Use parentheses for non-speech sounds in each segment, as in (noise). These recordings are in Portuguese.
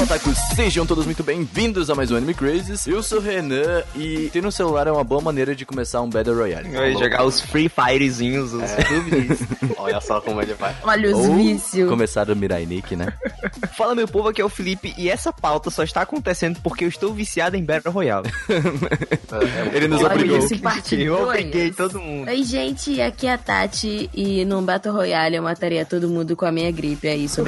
Olá, otakus! Sejam todos muito bem-vindos a mais um Anime Crazes. Eu sou o Renan e ter um celular é uma boa maneira de começar um Battle Royale. Vai jogar os Free Firezinhos, os (laughs) PUBGs. Olha só como ele vai. Olha os Ou vícios. começar o Mirai Nick, né? (laughs) Fala meu povo, aqui é o Felipe e essa pauta só está acontecendo porque eu estou viciado em Battle Royale. (laughs) Ele nos Olha obrigou. eu obriguei todo mundo. Oi, gente, aqui é a Tati e num Battle Royale eu mataria todo mundo com a minha gripe. É isso,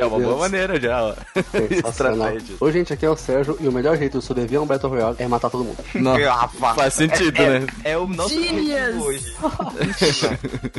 É uma boa maneira já, ó. Sensacional. (laughs) Estratégia. Oi, gente, aqui é o Sérgio e o melhor jeito de sobreviver a um Battle Royale é matar todo mundo. Não, faz sentido, é, né? É, é o nosso Genius. hoje.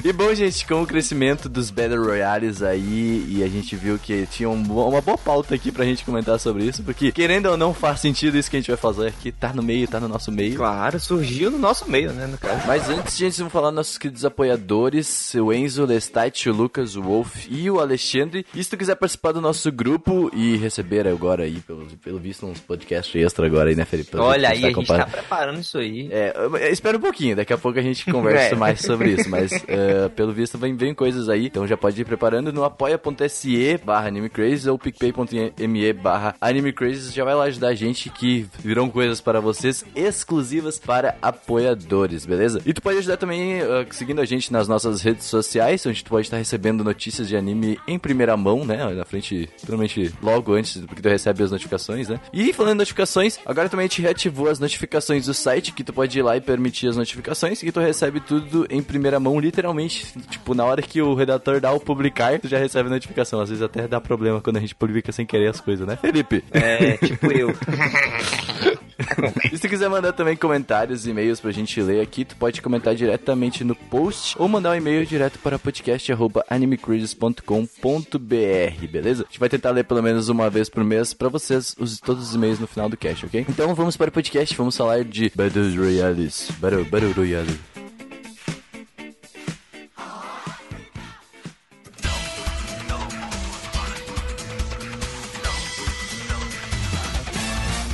E bom, gente, com o crescimento dos Battle Royales aí, e a gente viu que tinha um uma boa pauta aqui pra gente comentar sobre isso, porque querendo ou não faz sentido isso que a gente vai fazer aqui, tá no meio, tá no nosso meio. Claro, surgiu no nosso meio, né, no caso. Mas antes, gente, vamos falar dos nossos queridos apoiadores, o Enzo, o Lestat, o Lucas, o Wolf e o Alexandre. E se tu quiser participar do nosso grupo e receber agora aí, pelo, pelo visto, uns podcasts extra agora aí, né, Felipe? Pelo Olha aí, a gente tá preparando isso aí. É, espera um pouquinho, daqui a pouco a gente conversa (laughs) É. mais sobre isso, mas é, pelo visto vem, vem coisas aí, então já pode ir preparando no apoia.se barra animecrazy ou picpay.me barra animecrazy, já vai lá ajudar a gente que virão coisas para vocês exclusivas para apoiadores, beleza? E tu pode ajudar também ah, seguindo a gente nas nossas redes sociais, onde tu pode estar recebendo notícias de anime em primeira mão, né, na frente, provavelmente logo antes, porque tu recebe as notificações, né? E falando em notificações, agora também a gente reativou as notificações do site, que tu pode ir lá e permitir as notificações, e tu recebe tudo em primeira mão, literalmente, tipo, na hora que o redator dá o publicar, tu já recebe a notificação. Às vezes até dá problema quando a gente publica sem querer as coisas, né, Felipe? É, tipo eu. (laughs) (laughs) E se tu quiser mandar também comentários e-mails pra gente ler aqui, tu pode comentar diretamente no post ou mandar um e-mail direto para podcast.animecruises.com.br, beleza? A gente vai tentar ler pelo menos uma vez por mês pra vocês os, todos os e-mails no final do cast, ok? Então vamos para o podcast, vamos falar de Battle Royales. Battle, Battle Royale.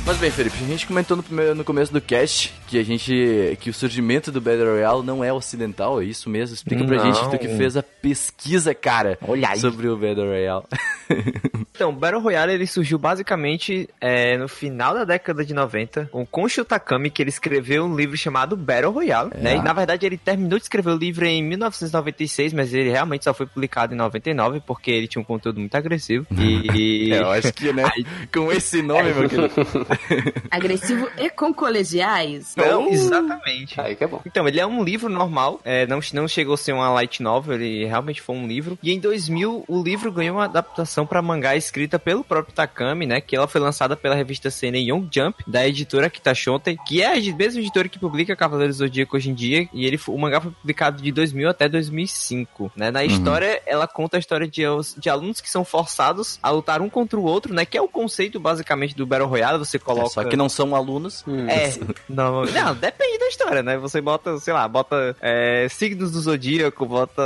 Mas bem, Felipe, a gente comentou no, primeiro, no começo do cast que a gente. que o surgimento do Battle Royale não é ocidental, é isso mesmo? Explica pra Não. gente, tu que fez a pesquisa, cara, Olha aí. sobre o Battle Royale. (laughs) Então, o Battle Royale ele surgiu basicamente é, no final da década de 90, com Konshi Takami, que ele escreveu um livro chamado Battle Royale, né? E na verdade ele terminou de escrever o livro em 1996, mas ele realmente só foi publicado em 99, porque ele tinha um conteúdo muito agressivo. E. (laughs) É, eu acho que, né? (laughs) Com esse nome, meu querido. (laughs) Agressivo e com colegiais. Não, exatamente. Aí que é bom. Então, ele é um livro normal, é, não, não chegou a ser uma light novel, ele realmente foi um livro. E em 2000, o livro ganhou uma adaptação para mangá escrita pelo próprio Takami, né? Que ela foi lançada pela revista Seinen Young Jump, da editora Kitashonten, que é a mesma editora que publica Cavaleiros do Zodíaco hoje em dia. E ele, o mangá foi publicado de 2000 até 2005, né? Na história, ela conta a história de, de alunos que são forçados a lutar um contra o outro, né? Que é o conceito, basicamente, do Battle Royale. Você coloca... É, só que não são alunos. É, não, (laughs) não, depende da história, né? Você bota, sei lá, bota é, signos do zodíaco, bota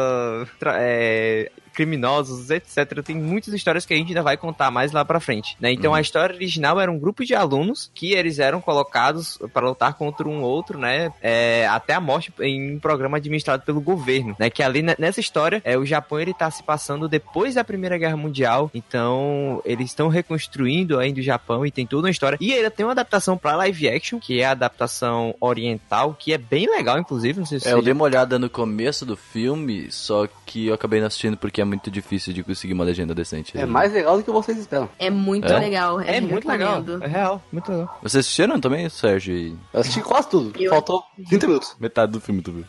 é, criminosos, etc. Tem muitas histórias que a gente ainda vai contar mais lá pra frente, né? Então a história original era um grupo de alunos que eles eram colocados para lutar contra um outro, né? É, até a morte em um programa administrado pelo governo, né? Que ali ne- nessa história, é, o Japão ele tá se passando depois da Primeira Guerra Mundial, então eles estão reconstruindo ainda o Japão e tem toda uma história. E ainda tem uma adaptação pra live action, que é a adaptação oriental, que é bem legal, inclusive. Não sei se É, eu dei uma olhada no começo do filme, só que eu acabei não assistindo porque é muito difícil de conseguir uma legenda decente. É mais legal do que vocês esperam. É muito É? legal. É muito legal. É real, muito legal. Vocês assistiram também, Sérgio? Eu assisti quase tudo. Eu- Faltou 30 minutos. Metade do filme tu viu.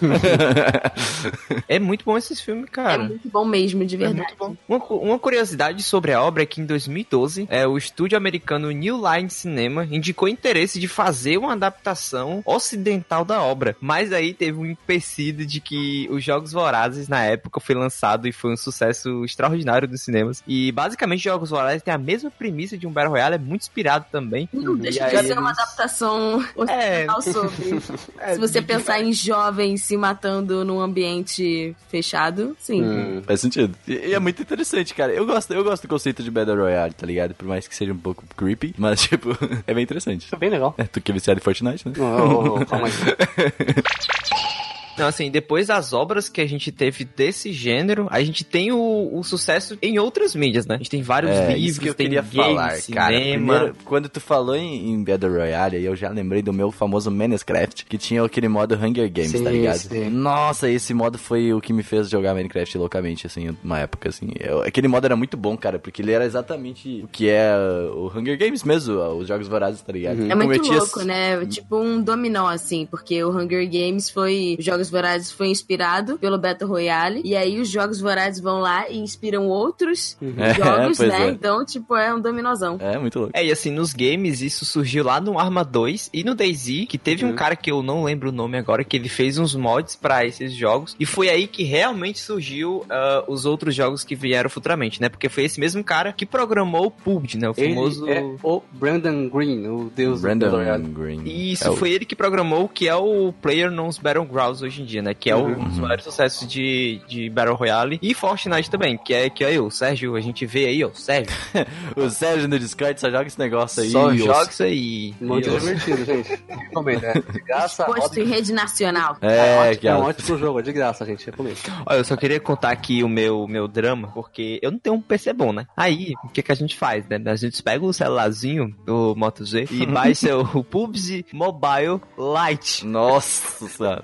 É muito bom esses filmes, É cara. muito bom mesmo, de É verdade. muito bom. Uma, uma curiosidade sobre a obra é que em 2012, é, o estúdio americano New Line Cinema indicou interesse de fazer uma adaptação ocidental da obra. Mas aí teve um empecilho de que os Jogos Vorazes, na época, foi lançado e foi um sucesso sucesso extraordinário dos cinemas. E basicamente Jogos Vorazes tem a mesma premissa de um Battle Royale, é muito inspirado também. Não deixa de ser uma adaptação É. sobre. (laughs) É, Se você pensar em jovens se matando num ambiente fechado, sim. Hum. Faz sentido. E, e é muito interessante, cara. Eu gosto, eu gosto do conceito de Battle Royale, tá ligado? Por mais que seja um pouco creepy, mas, (laughs) tipo, é bem interessante. É bem legal. É, tu que é viciado em Fortnite, né? Não, não, não, calma aí. (laughs) Então, assim, depois das obras que a gente teve desse gênero, a gente tem o, o sucesso em outras mídias, né? A gente tem vários É, livros, isso que eu tem queria games, falar, cara. cinema. Primeiro, quando tu falou em, em Battle Royale, aí eu já lembrei do meu famoso Minecraft, que tinha aquele modo Hunger Games, Sim, tá ligado? sim. Nossa, esse modo foi o que me fez jogar Minecraft loucamente, assim, uma época, assim. Eu- aquele modo era muito bom, cara, porque ele era exatamente o que é o Hunger Games mesmo, os jogos vorazes, tá ligado? É muito Cometia- louco, né? Tipo um dominó, assim, porque o Hunger Games foi. Os Jogos Vorazes foi inspirado pelo Battle Royale. E aí os Jogos Vorazes vão lá e inspiram outros É, jogos, né? é. Então, tipo, é um dominozão. É, muito louco. É, e assim, nos games, isso surgiu lá no Arma 2 e no DayZ, que teve um cara que eu não lembro o nome agora, que ele fez uns mods pra esses jogos, e foi aí que realmente surgiu ah, os outros jogos que vieram futuramente, né? Porque foi esse mesmo cara que programou o PUBG, né? O famoso... Ele é o Brandon Green, o deus do Brandon Royale. Green. Isso, É o- foi ele que programou o que é o Player Knows Battlegrounds hoje em dia, né? Que é Uhum. um dos maiores sucessos de, de Battle Royale. E Fortnite também, que é que é eu, o Sérgio, a gente vê aí, ó, o Sérgio. (laughs) O Sérgio no Discord só joga esse negócio aí. Só joga isso aí. Muito E divertido, gente. Recomendo, é de graça. Em rede nacional. É, ótimo, que é um ela- ótimo jogo, é de graça, gente. Recomendo. Olha, eu só queria contar aqui o meu, meu drama, porque eu não tenho um PC bom, né? Aí, o que, que a gente faz, né? A gente pega o celularzinho do Moto Z e (laughs) baixa o PUBG Mobile Lite. Nossa senhora.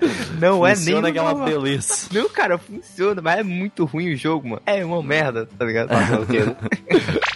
Não é nem Funciona é uma normal. delícia. (laughs) Não, cara, funciona, mas é muito ruim o jogo, mano. É uma merda, tá ligado? (laughs)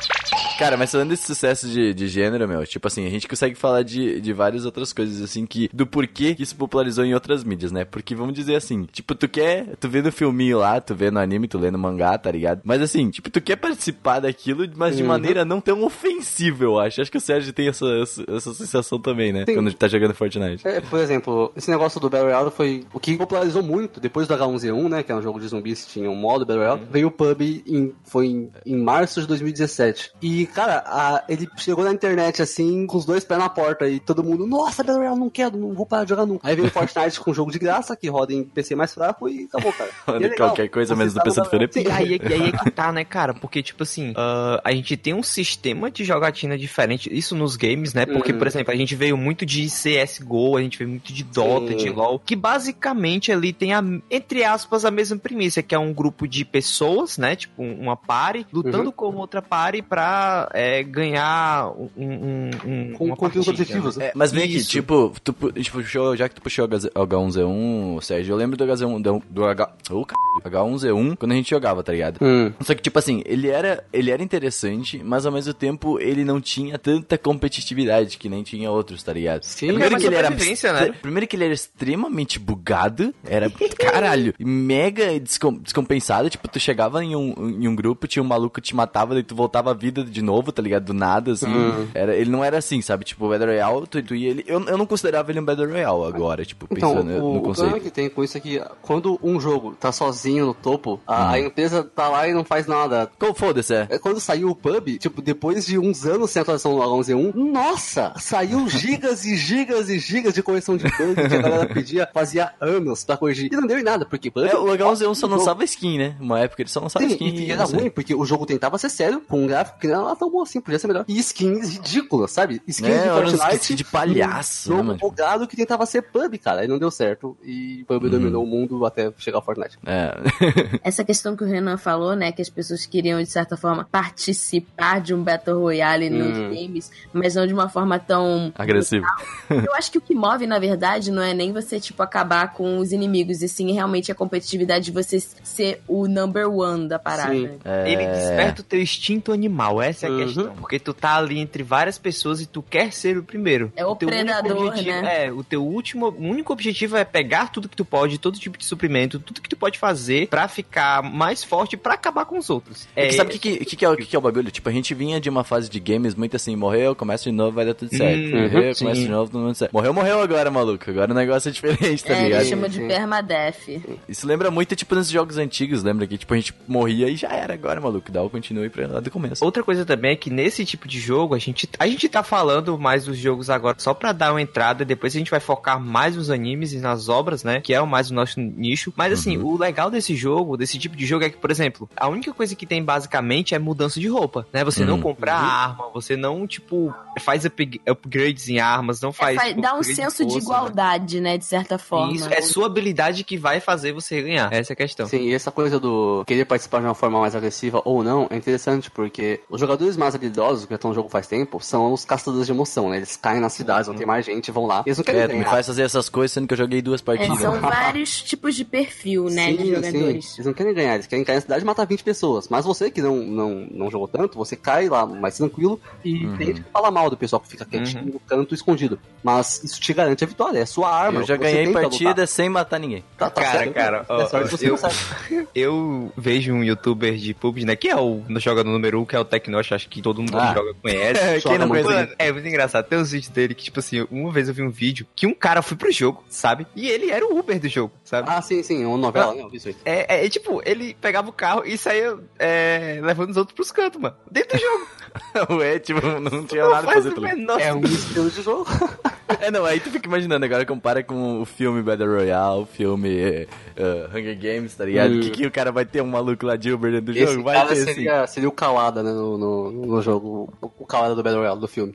Cara, mas falando desse sucesso de, de gênero, meu, tipo assim, a gente consegue falar de, de várias outras coisas, assim, que do porquê que isso popularizou em outras mídias, né? Porque vamos dizer assim, tipo, tu quer, tu vê no filminho lá, tu vê no anime, tu lê no mangá, tá ligado? Mas assim, tipo, tu quer participar daquilo, mas de Uhum. maneira não tão ofensiva, eu acho. Acho que o Sérgio tem essa, essa, essa sensação também, né? Sim. Quando tá jogando Fortnite. É, por exemplo, esse negócio do Battle Royale foi o que popularizou muito depois do H1Z1, né? Que é um jogo de zumbis que tinha um modo Battle Royale. Veio o PUB em, foi em, em março de 2017. E, cara, a- ele chegou na internet assim, com os dois pés na porta. E todo mundo, nossa, Battle Royale, não quero, não vou parar de jogar nunca. Aí veio o Fortnite com um jogo de graça, que roda em PC mais fraco e acabou, cara. (laughs) E é legal. qualquer coisa menos no tá PC do Felipe. Royale. E aí, e aí é que tá, né, cara? Porque, tipo assim, ah, a gente tem um sistema de jogatina diferente, isso nos games, né? Porque, Uhum. por exemplo, a gente veio muito de CSGO, a gente veio muito de Dota, Sim. de LoL, que basicamente ali tem, a, entre aspas, a mesma premissa, que é um grupo de pessoas, né? Tipo, uma party, lutando Uhum. com outra party pra é, ganhar um, um, um, Com uma conteúdos partida, objetivos, né? É, mas vem aqui, tipo, tu, tipo, puxou, já que tu puxou H1Z1, Sérgio, eu lembro do H1, do, do H, oh, caralho, H1Z1 quando a gente jogava, tá ligado? Hum. Só que, tipo assim, ele era, ele era interessante, mas ao mesmo tempo ele não tinha tanta competitividade que nem tinha outros, tá ligado? Sim, primeiro, que ele era, né? primeiro que ele era extremamente bugado, era, (laughs) caralho, mega descom- descompensado, tipo, tu chegava em um, em um grupo, tinha um maluco que te matava, daí tu voltava à vida de novo, tá ligado? Do nada, assim. Uhum. Era, ele não era assim, sabe? Tipo, o Battle Royale, tu, tu ia ele... Eu, eu não considerava ele um Battle Royale agora, tipo, Então, pensando o, no o problema conceito. que tem com isso é que quando um jogo tá sozinho no topo, a, Hum. a empresa tá lá e não faz nada. Então, foda-se, é. É, Quando saiu o pub, tipo, depois de uns anos sem atualização no H1Z1, nossa, saiu (laughs) gigas e gigas e gigas de correção de bug que a galera pedia, fazia anos pra corrigir. E não deu em nada, porque bug... É, o H1Z1 só jogo. lançava skin, né? Uma época ele só lançava Sim, skin. e era ruim, porque o jogo tentava ser sério, com um gráfico que não era tão bom assim, podia ser melhor. E skins ridículas, sabe? Skins É, de Fortnite. de palhaço, num né, bugado que tentava ser pub, cara. Aí não deu certo. E pub Uhum. dominou o mundo até chegar ao Fortnite. É. (laughs) Essa questão que o Renan falou, né? Que as pessoas queriam, de certa forma, participar de um Battle Royale nos Hum. games, mas não de uma forma tão. Agressivo. Eu acho que o que move, na verdade, não é nem você, tipo, acabar com os inimigos, e sim realmente a competitividade de você ser o number one da parada. Sim. É... Ele desperta o teu instinto animal, essa Essa é a Uhum. questão. Porque tu tá ali entre várias pessoas e tu quer ser o primeiro. É o teu único predador, objetivo- né? É, o teu último, o único objetivo é pegar tudo que tu pode, todo tipo de suprimento, tudo que tu pode fazer pra ficar mais forte pra acabar com os outros. É que sabe o que, que, que, que é, o que, que é o bagulho? Tipo, a gente vinha de uma fase de games muito assim, morreu, começa de novo, vai dar tudo certo. Uhum, morreu, sim. começa de novo, tudo certo. Morreu, morreu agora, maluco. Agora o negócio é diferente, tá é, ligado? eles chamam de permadeath. Isso lembra muito, tipo, nesses jogos antigos, lembra que, tipo, a gente morria e já era agora, maluco. Dá o continue pra lá do começo. Outra coisa também é que nesse tipo de jogo, a gente, a gente tá falando mais dos jogos agora só pra dar uma entrada, depois a gente vai focar mais nos animes e nas obras, né? Que é o mais o nosso nicho. Mas assim, o legal desse jogo, desse tipo de jogo, é que, por exemplo, a única coisa que tem basicamente é mudança de roupa, né? Você não Uhum. comprar arma, você não, tipo, faz up- upgrades em armas, não É, faz. fa- tipo, dá um senso de força, né? igualdade, né? De certa forma. Isso é sua habilidade que vai fazer você ganhar. Essa é a questão. Sim, e essa coisa do querer participar de uma forma mais agressiva ou não é interessante, porque os jogadores mais habilidosos, que já estão no jogo faz tempo, são os caçadores de emoção, né? Eles caem nas cidades, Uhum. onde tem mais gente, vão lá. Eles não querem É, tu me ganhar. faz fazer essas coisas, sendo que eu joguei duas É, partidas. são (laughs) vários tipos de perfil, né? de Sim, jogadores. sim. Eles não querem ganhar, eles querem cair na cidade e matar 20 pessoas. Mas você que não, não, não jogou tanto, você cai lá mais tranquilo e Uhum. tem gente que fala mal do pessoal que fica quietinho no canto escondido. Mas isso te garante a vitória, é a sua arma. Eu já ganhei partida lutar. sem matar ninguém. Tá, tá Cara, certo. cara, ó, É sorte que você eu-. (laughs) Eu vejo um youtuber de PUBG, né? Que é o no jogador número 1, um, que é o Tecnosh, acho que todo mundo Ah. que joga conhece. (laughs) Quem Joga não conhece? Mano, é muito engraçado. Tem uns vídeos dele que, tipo assim, uma vez eu vi um vídeo que um cara foi pro jogo, sabe? E ele era o Uber do jogo, sabe? Ah, sim, sim, uma novela, né? Eu vi isso aí. É, é, tipo, ele pegava o carro e saía é, levando os outros pros cantos, mano. Dentro do jogo. (laughs) Ué, tipo, não tinha Não nada pra faz fazer. É um estilo de jogo. (laughs) É, não, aí tu fica imaginando, agora compara com o filme Battle Royale, o filme eh, Hunger Games, tá ligado? Hum. Que, que o cara vai ter um maluco lá de Uber dentro do Esse jogo? Vai ter assim. seria, seria o Kawada, né, no, no, no jogo. O, Kawada do Battle Royale, do filme.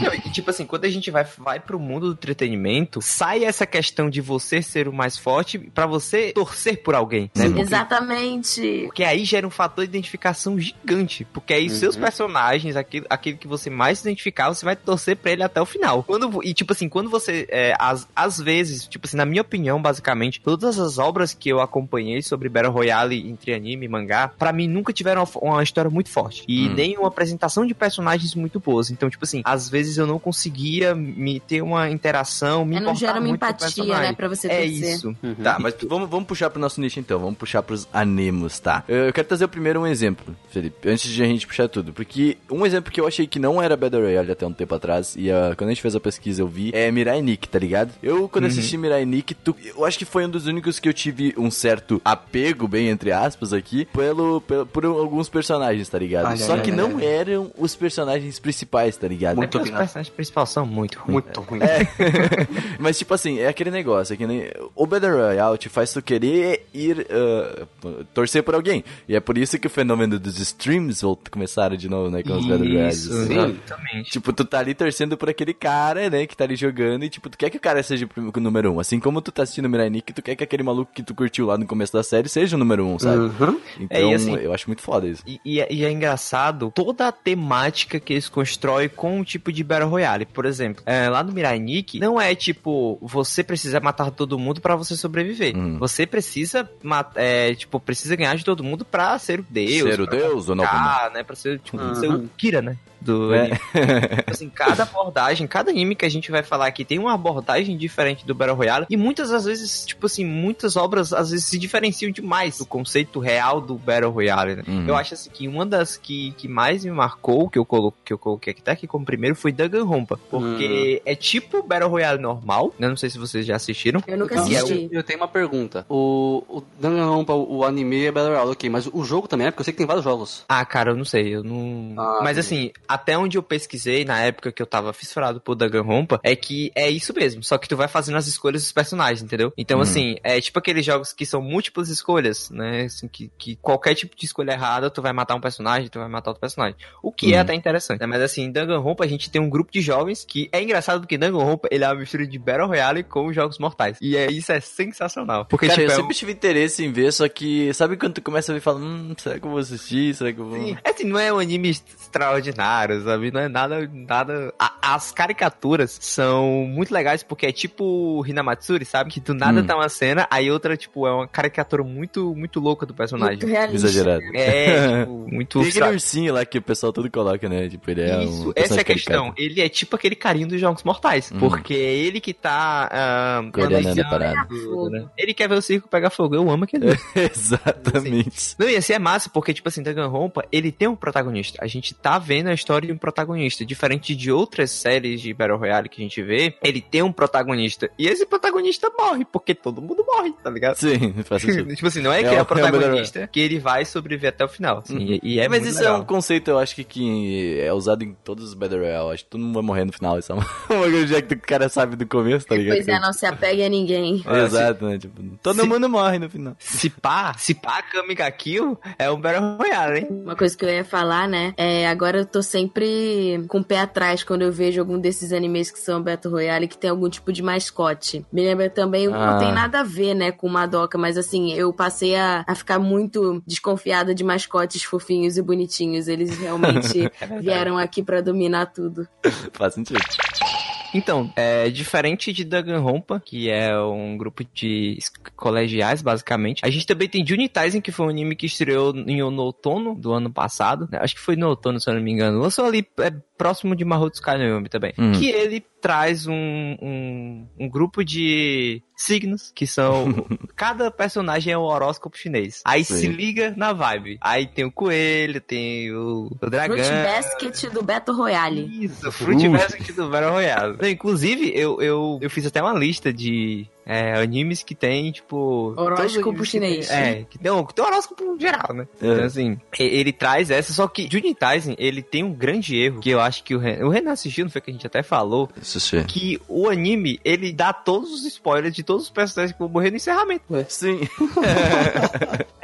Não, (laughs) e, tipo assim, quando a gente vai, vai pro mundo do entretenimento, sai essa questão de você ser o mais forte pra você torcer por alguém, né? Porque- Exatamente. Porque aí gera um fator de identificação gigante. Porque aí Uhum. seus personagens, aquele, aquele que você mais se identificar, você vai torcer pra ele até o final. Quando, e tipo assim, quando você. É, às, às vezes, tipo assim, na minha opinião, basicamente, todas as obras que eu acompanhei sobre Battle Royale entre anime e mangá, pra mim nunca tiveram uma, uma história muito forte. E Hum. nem uma apresentação de personagens muito boas. Então, tipo assim, às vezes eu não conseguia me ter uma interação, me É, não gera uma empatia, personagem. né? Pra você É torcer. isso. Tá, mas vamos, vamos puxar pro nosso nicho então, vamos puxar pros animos, tá? Eu quero trazer primeiro um exemplo, Felipe, antes de a gente puxar tudo. Porque um exemplo que eu achei que não era Battle Royale até um tempo atrás, e ah, quando a gente fez a pesquisa eu vi, é Mirai Nikki, tá ligado? Eu, quando assisti Mirai Nikki, tu- eu acho que foi um dos únicos que eu tive um certo apego, bem entre aspas aqui, pelo, pelo- por alguns personagens, tá ligado? Ai, Só ai, que ai, não ai. eram os personagens principais, tá ligado? Muito os personagens principais são muito ruins. Muito ruim. (laughs) Mas, tipo assim, é aquele negócio, é que nem. O Battle Royale te faz tu querer ir ah, torcer por alguém. E é por isso que o fenômeno dos streams começaram de novo, né? Com os Battle Royales. Assim. exatamente. Tipo, tu tá ali torcendo por aquele cara, né, que tá ali jogando, e tipo, tu quer que o cara seja o número um. Assim como tu tá assistindo o Mirai Nikki, tu quer que aquele maluco que tu curtiu lá no começo da série seja o número um, sabe? Uhum. Então, É, assim- eu acho muito foda isso. E, e é, e é engraçado toda a temática que eles constroem com o tipo de Battle Royale. Por exemplo, é, lá no Mirai Nikki, não é tipo, você precisa matar todo mundo pra você sobreviver. Uhum. Você precisa, é, tipo, precisa ganhar de todo mundo pra ser o Deus. Ser o Deus ou não? Ah, né? Pra ser, tipo, Uhum. ser o Kira, né? Do É. anime. Assim, cada abordagem, cada anime que a gente vai falar aqui tem uma abordagem diferente do Battle Royale. E muitas das vezes, tipo assim, muitas obras às vezes se diferenciam demais do conceito real do Battle Royale, né? Uhum. Eu acho assim que uma das que, que mais me marcou, que eu, colo, que eu coloquei aqui, tá aqui como primeiro, foi Danganronpa. Porque é tipo Battle Royale normal, né? Não sei se vocês já assistiram. Eu nunca assisti. eu, eu tenho uma pergunta. O, o Danganronpa, o anime é Battle Royale, ok, mas o jogo também é, porque eu sei que tem vários jogos. Ah, cara, eu não sei, eu não. Ah, Mas sim. assim, até onde eu pesquisei, na época que eu tava fissurado por Danganronpa, é que é isso mesmo. Só que tu vai fazendo as escolhas dos personagens, entendeu? Então, Hum. assim, é tipo aqueles jogos que são múltiplas escolhas, né? Assim, que, que qualquer tipo de escolha errada, tu vai matar um personagem, tu vai matar outro personagem. O que é Hum. até interessante, né? Mas assim, em Danganronpa a gente tem um grupo de jovens que é engraçado porque Danganronpa ele é uma mistura de Battle Royale com jogos mortais. E é, isso é sensacional. Porque, Cara, tipo, eu é um- sempre tive interesse em ver, só que sabe quando tu começa a ver e fala, hum, será que eu vou assistir? Será que eu vou. Sim, assim, não é um anime extraordinário, caro, sabe? Não é nada. nada... A- as caricaturas são muito legais porque é tipo Hinamatsuri, sabe? Que do nada Hum. tá uma cena, aí outra, tipo, é uma caricatura muito, muito louca do personagem. Muito realista. Exagerado. É, (laughs) tipo, muito. Tem aquele ursinho lá que o pessoal tudo coloca, né? Tipo, ele é Isso, um. essa é a questão. caricato. Ele é tipo aquele carinho dos Jogos Mortais. Uhum. Porque é ele que tá. ah, Coordenando a parada. né? Ele quer ver o circo pegar fogo. Eu amo aquele. (laughs) Exatamente. Não, e assim é massa, porque, tipo assim, Danganronpa, ele tem um protagonista. A gente tá vendo a história de um protagonista. Diferente de outras séries de Battle Royale que a gente vê, ele tem um protagonista. E esse protagonista morre, porque todo mundo morre, tá ligado? Sim, faz sentido. (laughs) tipo assim, não é É que o- é é o o protagonista que ele vai sobreviver até o final. assim, Uhum. e, e é Mas muito isso legal. é um conceito, eu acho que, que é usado em todos os Battle Royale. Acho que todo mundo vai morrer no final. Isso é uma (laughs) uma coisa que o cara sabe do começo, tá ligado? Pois é, não se apegue a ninguém. (laughs) Exato, né? Tipo, todo se- mundo morre no final. Se pá, se pá, Kamiga Kill é um Battle Royale, hein? Uma coisa que eu ia falar, né? É, agora eu tô sempre com o pé atrás quando eu vejo algum desses animes que são Battle Royale que tem algum tipo de mascote. Me lembra também, Ah. não tem nada a ver, né, com Madoka, mas assim, eu passei a, a ficar muito desconfiada de mascotes fofinhos e bonitinhos. Eles realmente (laughs) vieram aqui pra dominar tudo. Faz sentido. Então, é diferente de Danganronpa, que é um grupo de colegiais, basicamente. A gente também tem Junitaisen, que foi um anime que estreou em, no outono do ano passado. né? Acho que foi no outono, se eu não me engano. Lançou ali é, próximo de Mahou Sky no Yumi também. Uhum. Que ele traz um, um, um grupo de signos, que são... (laughs) cada personagem é um horóscopo chinês. Aí Sim. se liga na vibe. Aí tem o coelho, tem o, o dragão... Fruit Basket do Battle Royale. Isso, Fruit Basket do Battle Royale. Inclusive, eu, eu, eu fiz até uma lista de é, animes que tem, tipo... Horóscopo todos os- chinês. É, que tem, um- que tem um horóscopo geral, né? É. Então, assim, ele traz essa, só que Junitaisen, ele tem um grande erro, que eu acho que o Ren, o Renan assistiu, não foi que a gente até falou, Xixi. que o anime, ele dá todos os spoilers de todos os personagens que vão morrer no encerramento. Sim. (laughs)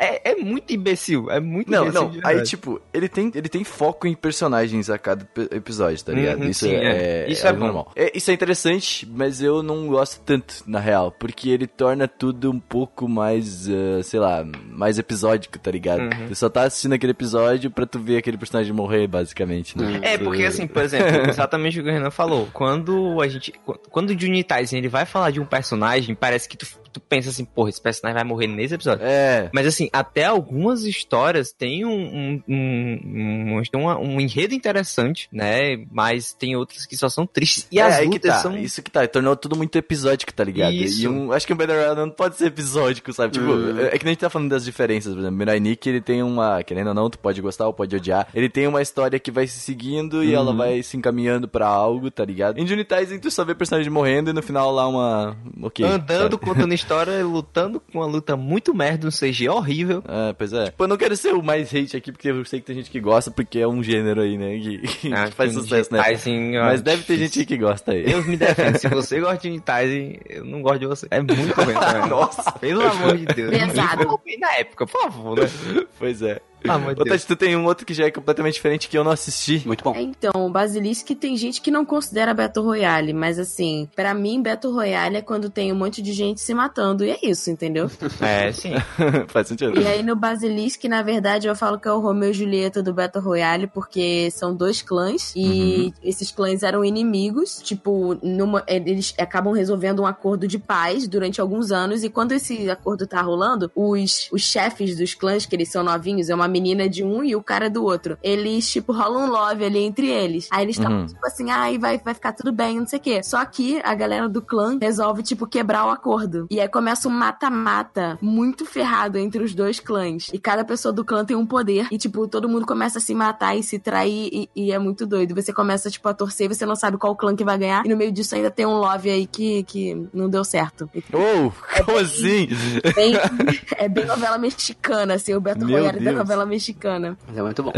É, é muito imbecil, é muito Não, imbecil. não. de Aí, tipo, ele tem, ele tem foco em personagens a cada episódio, tá ligado? Uhum, isso, sim, é, é. Isso é bom. normal. É, isso é interessante, mas eu não gosto tanto, na real. Porque ele torna tudo um pouco mais, ah, sei lá, mais episódico, tá ligado? Uhum. Você só tá assistindo aquele episódio pra tu ver aquele personagem morrer, basicamente. Né? É, porque assim, por exemplo, (laughs) exatamente o que o Renan falou. Quando a gente. Quando o Junitaisen ele vai falar de um personagem, parece que tu, tu pensa assim, porra, esse personagem vai morrer nesse episódio. É. Mas assim, até algumas histórias tem um, um, um, um, um enredo interessante, né? Mas tem outras que só são tristes. E é, as lutas tá. são. Isso que tá. Tornou tudo muito episódico, tá ligado? Isso. E um, acho que um Battle Royale não pode ser episódico, sabe? Tipo, Hum. é que nem a gente tá falando das diferenças. Por exemplo, Mirai Nikki, ele tem uma... Querendo ou não, tu pode gostar ou pode odiar. Ele tem uma história que vai se seguindo e Uhum. ela vai se encaminhando pra algo, tá ligado? Em Junitaisen, tu só vê personagem morrendo e no final lá uma... Ok. Andando, sabe? contando (laughs) história, lutando com uma luta muito merda, um CG horrível. É, pois é. Tipo, eu não quero ser o mais hate aqui, porque eu sei que tem gente que gosta, porque é um gênero aí, né? Que, (laughs) que Ah, faz sucesso, né? Mas deve ter difícil. gente que gosta aí. Deus me defende. Se (laughs) você gosta de Unitizen, eu não gosto de você. É muito ruim. (laughs) Nossa. Pelo amor de Deus. Pesado. Eu ouvi na época, por favor, né? Pois é. Ô, Deus. Tati, tu tem um outro que já é completamente diferente que eu não assisti. Muito bom. É, Então, o Basilisk tem gente que não considera Battle Royale, mas assim, pra mim, Battle Royale é quando tem um monte de gente se matando, e é isso, entendeu? (laughs) É, sim. (laughs) Faz sentido. E aí no Basilisk, na verdade, eu falo que é o Romeu e Julieta do Battle Royale, porque são dois clãs e esses clãs eram inimigos. Tipo, numa- eles acabam resolvendo um acordo de paz durante alguns anos. E quando esse acordo tá rolando, os, os chefes dos clãs, que eles são novinhos, é uma menina de um e o cara do outro. Eles, tipo, rolam um love ali entre eles. Aí eles estão, Uhum. tipo assim, ai, vai, vai ficar tudo bem, não sei o quê. Só que a galera do clã resolve, tipo, quebrar o acordo. E aí começa um mata-mata muito ferrado entre os dois clãs. E cada pessoa do clã tem um poder. E, tipo, todo mundo começa a se matar e se trair. E, e é muito doido. Você começa, tipo, a torcer e você não sabe qual clã que vai ganhar. E no meio disso ainda tem um love aí que, que não deu certo. Oh, como assim? (laughs) Bem- é bem novela mexicana, assim, o Meu Royale da Deus. Novela mexicana. Mas é muito bom.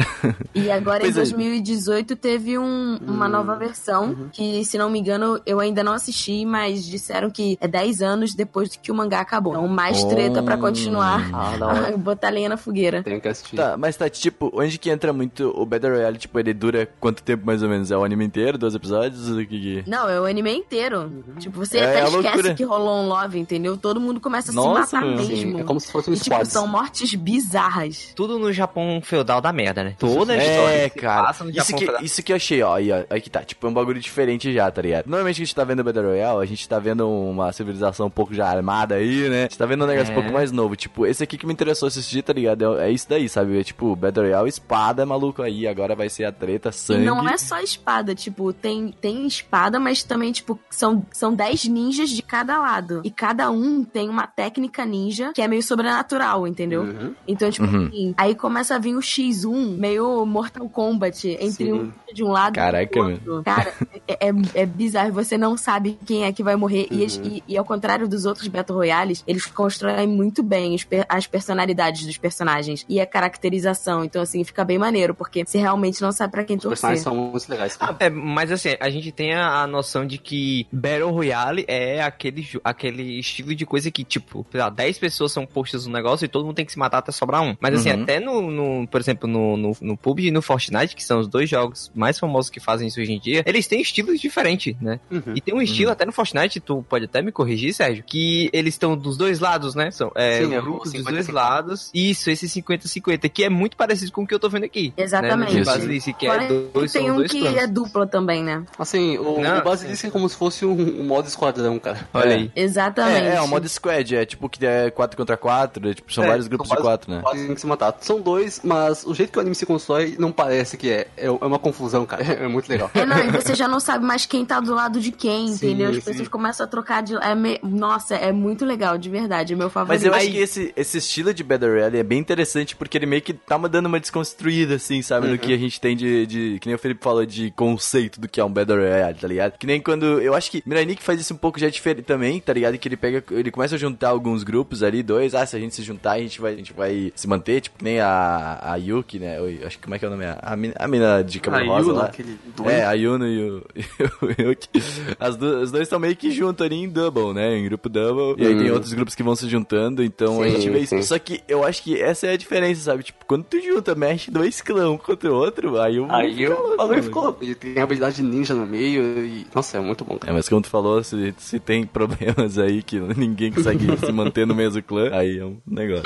E agora Pois em é. 2018 teve um- uma nova versão que, se não me engano, eu ainda não assisti, mas disseram que é 10 anos depois que o mangá acabou. Então, mais treta pra continuar Ah, da hora. a botar lenha na fogueira. Tenho que assistir. Tá, mas tá, tipo, onde que entra muito o Battle Royale? Tipo, ele dura quanto tempo mais ou menos? É o anime inteiro, dois episódios? O que que... Não, é o anime inteiro. Tipo, você É, até é esquece loucura. que rolou um love, entendeu? Todo mundo começa a Nossa, se matar mesmo. É como se fosse um E, tipo, são mortes bizarras. Tudo no Japão feudal da merda, né? Toda a É, história cara. passa no Isso Japão que, feudal. isso que eu achei, ó. Aí, ó, aí que tá. Tipo, é um bagulho diferente já, tá ligado? Normalmente a gente tá vendo o Battle Royale, a gente tá vendo uma civilização um pouco já armada aí, né? A gente tá vendo um negócio um É. pouco mais novo. Tipo, esse aqui que me interessou assistir, tá ligado? É, é isso daí, sabe? É tipo, Battle Royale, espada, maluco aí. Agora vai ser a treta, E sangue. não é só espada, tipo, tem, tem espada, mas também, tipo, são, são 10 ninjas de cada lado. E cada um tem uma técnica ninja que é meio sobrenatural, entendeu? Uhum. Então, tipo Uhum. assim, aí começa a vir o X1, meio Mortal Kombat, entre Sim. um de um lado Caraca, e do outro. Cara, é, é, é bizarro, você não sabe quem é que vai morrer. E, eles- e, e ao contrário dos outros Battle Royales, eles constroem muito bem os as personalidades dos personagens e a caracterização. Então, assim, fica bem maneiro, porque você realmente não sabe pra quem Os torcer. personagens são muito legais. cara. É, mas assim, a gente tem a, a noção de que Battle Royale é aquele, aquele estilo de coisa que, tipo, sei lá, 10 pessoas são postas no negócio e todo mundo tem que se matar até sobrar um. Mas assim, Uhum. até no, no- por exemplo, no, no, no PUBG e no Fortnite, que são os dois jogos mais famosos que fazem isso hoje em dia, eles têm estilos diferentes, né? Uhum. E tem um estilo, até no Fortnite, tu pode até me corrigir, Sérgio, que eles estão dos dois lados, né? São é, Sim, é grupos dos 50-50. dois lados. Isso, esse 50-50, que é muito parecido com o que eu tô vendo aqui. Exatamente. Né? No Isso. Basilisk, que é dois, tem um dois que planos. é dupla também, né? Assim, o, Não, o Basilisk é como se fosse um, um modo esquadrão, cara. Olha É. aí. Exatamente. É, é, o modo squad, é tipo que é 4 contra 4, é, tipo, são É, vários grupos são de vários- 4, né? Quase tem que se matar. São dois, mas o jeito que o anime se constrói não parece que é. É, é uma confusão, cara. É muito legal. É, não, e você já não sabe mais quem tá do lado de quem, Sim, entendeu? As sim. pessoas começam a trocar de. É me- Nossa, é muito legal, de verdade. É meu favorito. Mas eu acho que esse, esse estilo de Battle Royale é bem interessante porque ele meio que tá dando uma desconstruída, assim, sabe? No que a gente tem de, de. Que nem o Felipe falou de conceito do que é um Battle Royale, tá ligado? Que nem quando. Eu acho que Miranic faz isso um pouco já diferente também, tá ligado? Que ele pega. Ele começa a juntar alguns grupos ali, dois. Ah, se a gente se juntar, a gente vai, a gente vai se manter. Tipo, que nem a, a Yuki, né? Oi, acho que como é que é o nome? A, mina- a mina de cabelo A rosa Yuna, lá. aquele É, a Yuno e o, (laughs) e o Yuki. As du- os dois estão meio que juntos ali em double, né? Em grupo double. E aí tem Hum. outros grupos que vão se juntando, então a Sim, gente vê isso. sim. Só que eu acho que essa é a diferença, sabe? Tipo, quando tu junta, mexe dois clãs um contra o outro, aí o Aí fica louco, ficou. E tem habilidade ninja no meio e. Nossa, é muito bom, É, cara. mas como tu falou, se, se tem (laughs) problemas aí que ninguém consegue se manter no mesmo clã, aí é um negócio.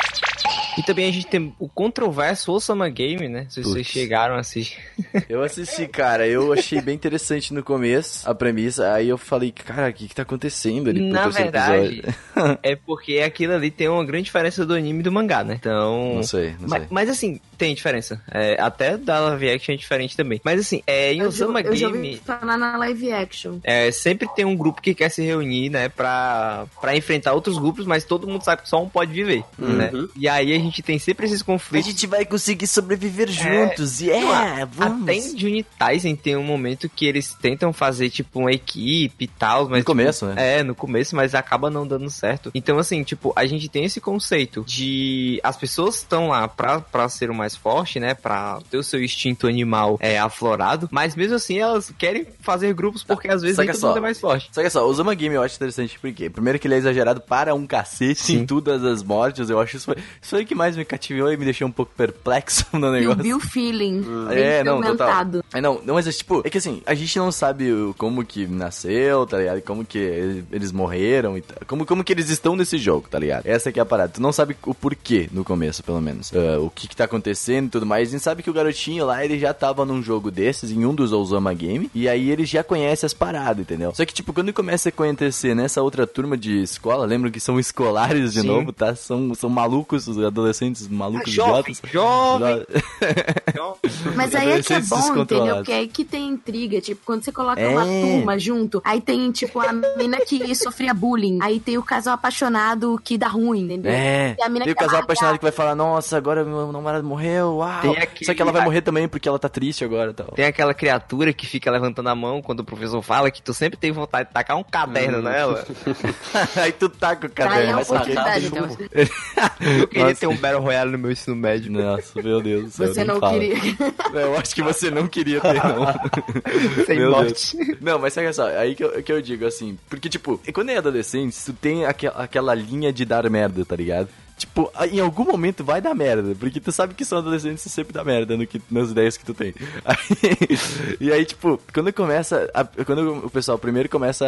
E também a gente tem o controverso Osama Game, né? Se vocês chegaram a assistir. (laughs) Eu assisti, cara, eu achei bem interessante no começo a premissa, aí eu falei, cara, o que que tá acontecendo ali Na verdade, episódio? (laughs) é porque aquilo ali tem uma grande diferença do anime e do mangá, né? Então. Não sei, não Mas, sei. mas, assim, tem diferença. É, até da live action é diferente também. Mas assim, é, em eu, já- Osama eu já ouvi Game. falar na live action. É, sempre tem um grupo que quer se reunir, né, pra, pra enfrentar outros grupos, mas todo mundo sabe que só um pode viver, né? E aí a gente tem sempre esses conflitos. vai conseguir sobreviver juntos, yeah, Até em Juni Tyson tem um momento que eles tentam fazer, tipo, uma equipe e tal, mas... No começo, tipo, né? É, no começo, mas acaba não dando certo. Então, assim, tipo, a gente tem esse conceito de... As pessoas estão lá pra, pra ser o mais forte, né, pra ter o seu instinto animal é, aflorado, mas mesmo assim elas querem fazer grupos porque às vezes Saca nem todo mundo é mais forte. Só que só, o Zama Game eu acho interessante porque, primeiro que ele é exagerado para um cacete Sim. em todas as mortes, eu acho isso, foi- isso foi o que mais me cativou e me deixou um pouco perplexo (laughs) no E o negócio. Feeling. É, não, total. É, não, não, mas é tipo, é que assim, a gente não sabe como que nasceu, tá ligado? Como que ele- eles morreram e tal. Como, como que eles estão nesse jogo, tá ligado? Essa que é a parada. Tu não sabe o porquê no começo, pelo menos. Ah, o que que tá acontecendo e tudo mais. A gente sabe que o garotinho lá, ele já tava num jogo desses, em um dos Osama Game, e aí ele já conhece as paradas, entendeu? Só que, tipo, quando começa a acontecer nessa outra turma de escola, lembram que são escolares de Sim. novo, tá? São, são malucos, os adolescentes malucos jovem, idiotas. (laughs) jovem, Mas aí é que é Adolescentes bom, entendeu? Porque é aí que tem intriga. Tipo, quando você coloca É. uma turma junto, aí tem, tipo, a mina que (laughs) sofria bullying. Aí tem o casal apaixonado que dá ruim, entendeu? É, E a mina tem o que é casal apaixonado que vai falar, nossa, agora meu namorado morreu, uau. Tem aquele- Só que ela vai morrer também porque ela tá triste agora tal. Tem aquela criatura que fica levantando a mão quando o professor fala que tu sempre tem vontade de tacar um caderno nela. (laughs) Aí tu com o Aí é caderno. a mas só que- oportunidade, então. Eu queria Nossa. ter um Battle Royale no meu ensino médio. Nossa, meu Deus do céu. Você não fala. queria. Eu acho que você não queria ter, não. (laughs) Sem Meu morte. Deus. Não, mas sabe só, aí que eu, que eu digo assim, porque tipo, quando é adolescente, tu tem aqua- aquela linha de dar merda, tá ligado? Tipo, em algum momento vai dar merda, porque tu sabe que são adolescentes e sempre dá merda no que, nas ideias que tu tem. Aí, (laughs) e aí, tipo, quando começa, a- quando o pessoal primeiro começa,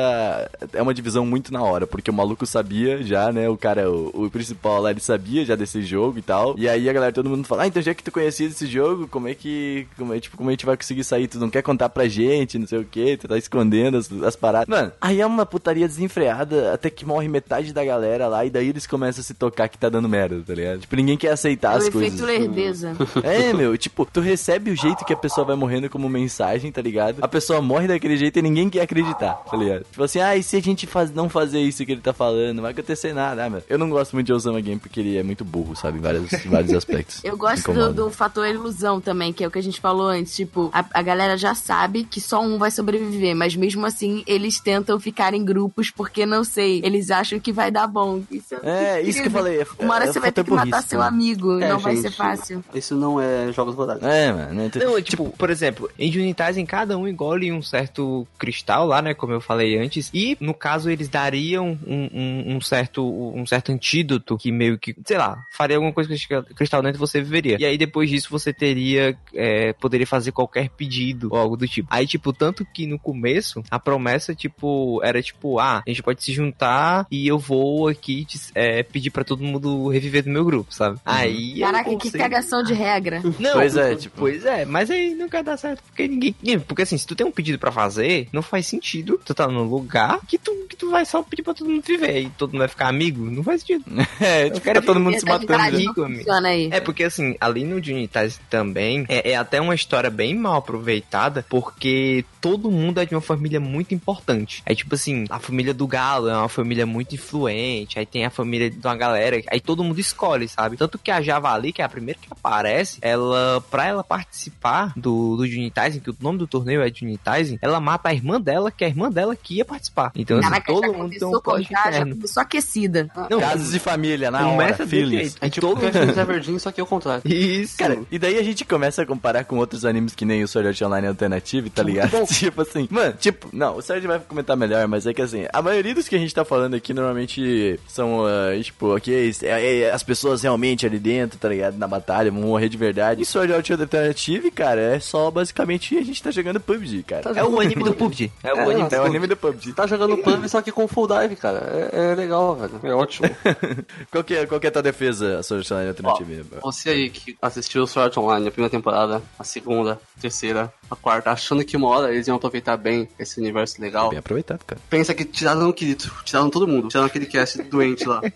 é uma divisão muito na hora, porque o maluco sabia já, né, o cara, o, o principal lá, ele sabia já desse jogo e tal, e aí a galera, todo mundo fala, ah, então já que tu conhecia desse jogo, como é que, como é, tipo, como a gente vai conseguir sair? Tu não quer contar pra gente, não sei o que, tu tá escondendo as, as paradas. Mano, aí é uma putaria desenfreada, até que morre metade da galera lá, e daí eles começam a se tocar que tá dando merda, tá ligado? Tipo, ninguém quer aceitar É o as efeito coisas. lerdeza. (laughs) É, meu, tipo, tu recebe o jeito que a pessoa vai morrendo como mensagem, tá ligado? A pessoa morre daquele jeito e ninguém quer acreditar, tá ligado? Tipo assim, ah, e se a gente faz, não fazer isso que ele tá falando, não vai acontecer nada, ah, meu. Eu não gosto muito de Osama Game porque ele é muito burro, sabe? Em vários, vários aspectos. (laughs) Eu gosto do, do fator ilusão também, que é o que a gente falou antes. Tipo, a, a galera já sabe que só um vai sobreviver, mas mesmo assim eles tentam ficar em grupos porque não sei, eles acham que vai dar bom. Isso É, isso que eu falei. É, Uma hora é você vai ter que matar burrice, seu né? amigo, É, não vai gente, ser fácil. Isso não é jogos vorazes. É, mano. né? Não, é tipo, por exemplo, em Unitizen cada um engole um certo cristal lá, né? Como eu falei antes. E, no caso, eles dariam um, um- um certo, um certo antídoto que meio que, sei lá, faria alguma coisa com esse cristal dentro e você viveria. E aí, depois disso, você teria, é, poderia fazer qualquer pedido ou algo do tipo. Aí, tipo, tanto que no começo, a promessa, tipo, era tipo, ah, a gente pode se juntar e eu vou aqui te- é, pedir pra todo mundo reviver do meu grupo, sabe? Aí. é um Caraca, que cagação de regra. não, Pois é, (laughs) tipo- Pois é, mas aí não quer dar certo porque ninguém. Porque assim, se tu tem um pedido pra fazer, não faz sentido tu tá num lugar que tu, que tu vai só pedir pra todo mundo viver e todo mundo vai ficar amigo. Não faz sentido. (laughs) É, Eu tipo, quero todo mundo se matando. não rico, aí. É porque assim, ali no Dignitas também é, é até uma história bem mal aproveitada, porque todo mundo é de uma família muito importante. É tipo assim, a família do Galo é uma família muito influente, aí tem a família de uma galera, aí todo mundo escolhe, sabe? Tanto que a Javali, que é a primeira que aparece, ela, pra ela participar do, do Junitizing, que o nome do torneio é Junitizing, ela mata a irmã dela, que é a irmã dela que ia participar. Então, assim, Caraca, todo já mundo tem um a interno. começou aquecida. Não, Casos de família, na hora, filhos. jeito. É tipo o Cashmere Everdeen, só que é o contrário. Isso. Cara, e daí a gente começa a comparar com outros animes que nem o Sword Art Online Alternative, tá Muito ligado? bom. (laughs) tipo assim, mano, tipo, não, o Sword vai comentar melhor, mas é que assim, a maioria dos que a gente tá falando aqui normalmente são, ah, tipo, ok, é- é- as pessoas realmente ali dentro, tá ligado? Na batalha, vão morrer de verdade. E Sword Art Alternative, cara, é só basicamente a gente tá jogando PUBG, cara. É o anime do PUBG. É o É, anime É o anime do PUBG. Tá jogando pub só que com full dive, cara. É, é legal, velho. É ótimo. (laughs) Qual que é, qual que é a tua defesa, Sword Art Online Alternative? Você aí que assistiu o Sword Art Online, a primeira temporada, a segunda, a terceira, a quarta, achando que uma hora eles iam aproveitar bem esse universo legal, Bem aproveitado, cara. pensa que tiraram o Kirito, tiraram todo mundo, tiraram aquele cast doente lá. (laughs)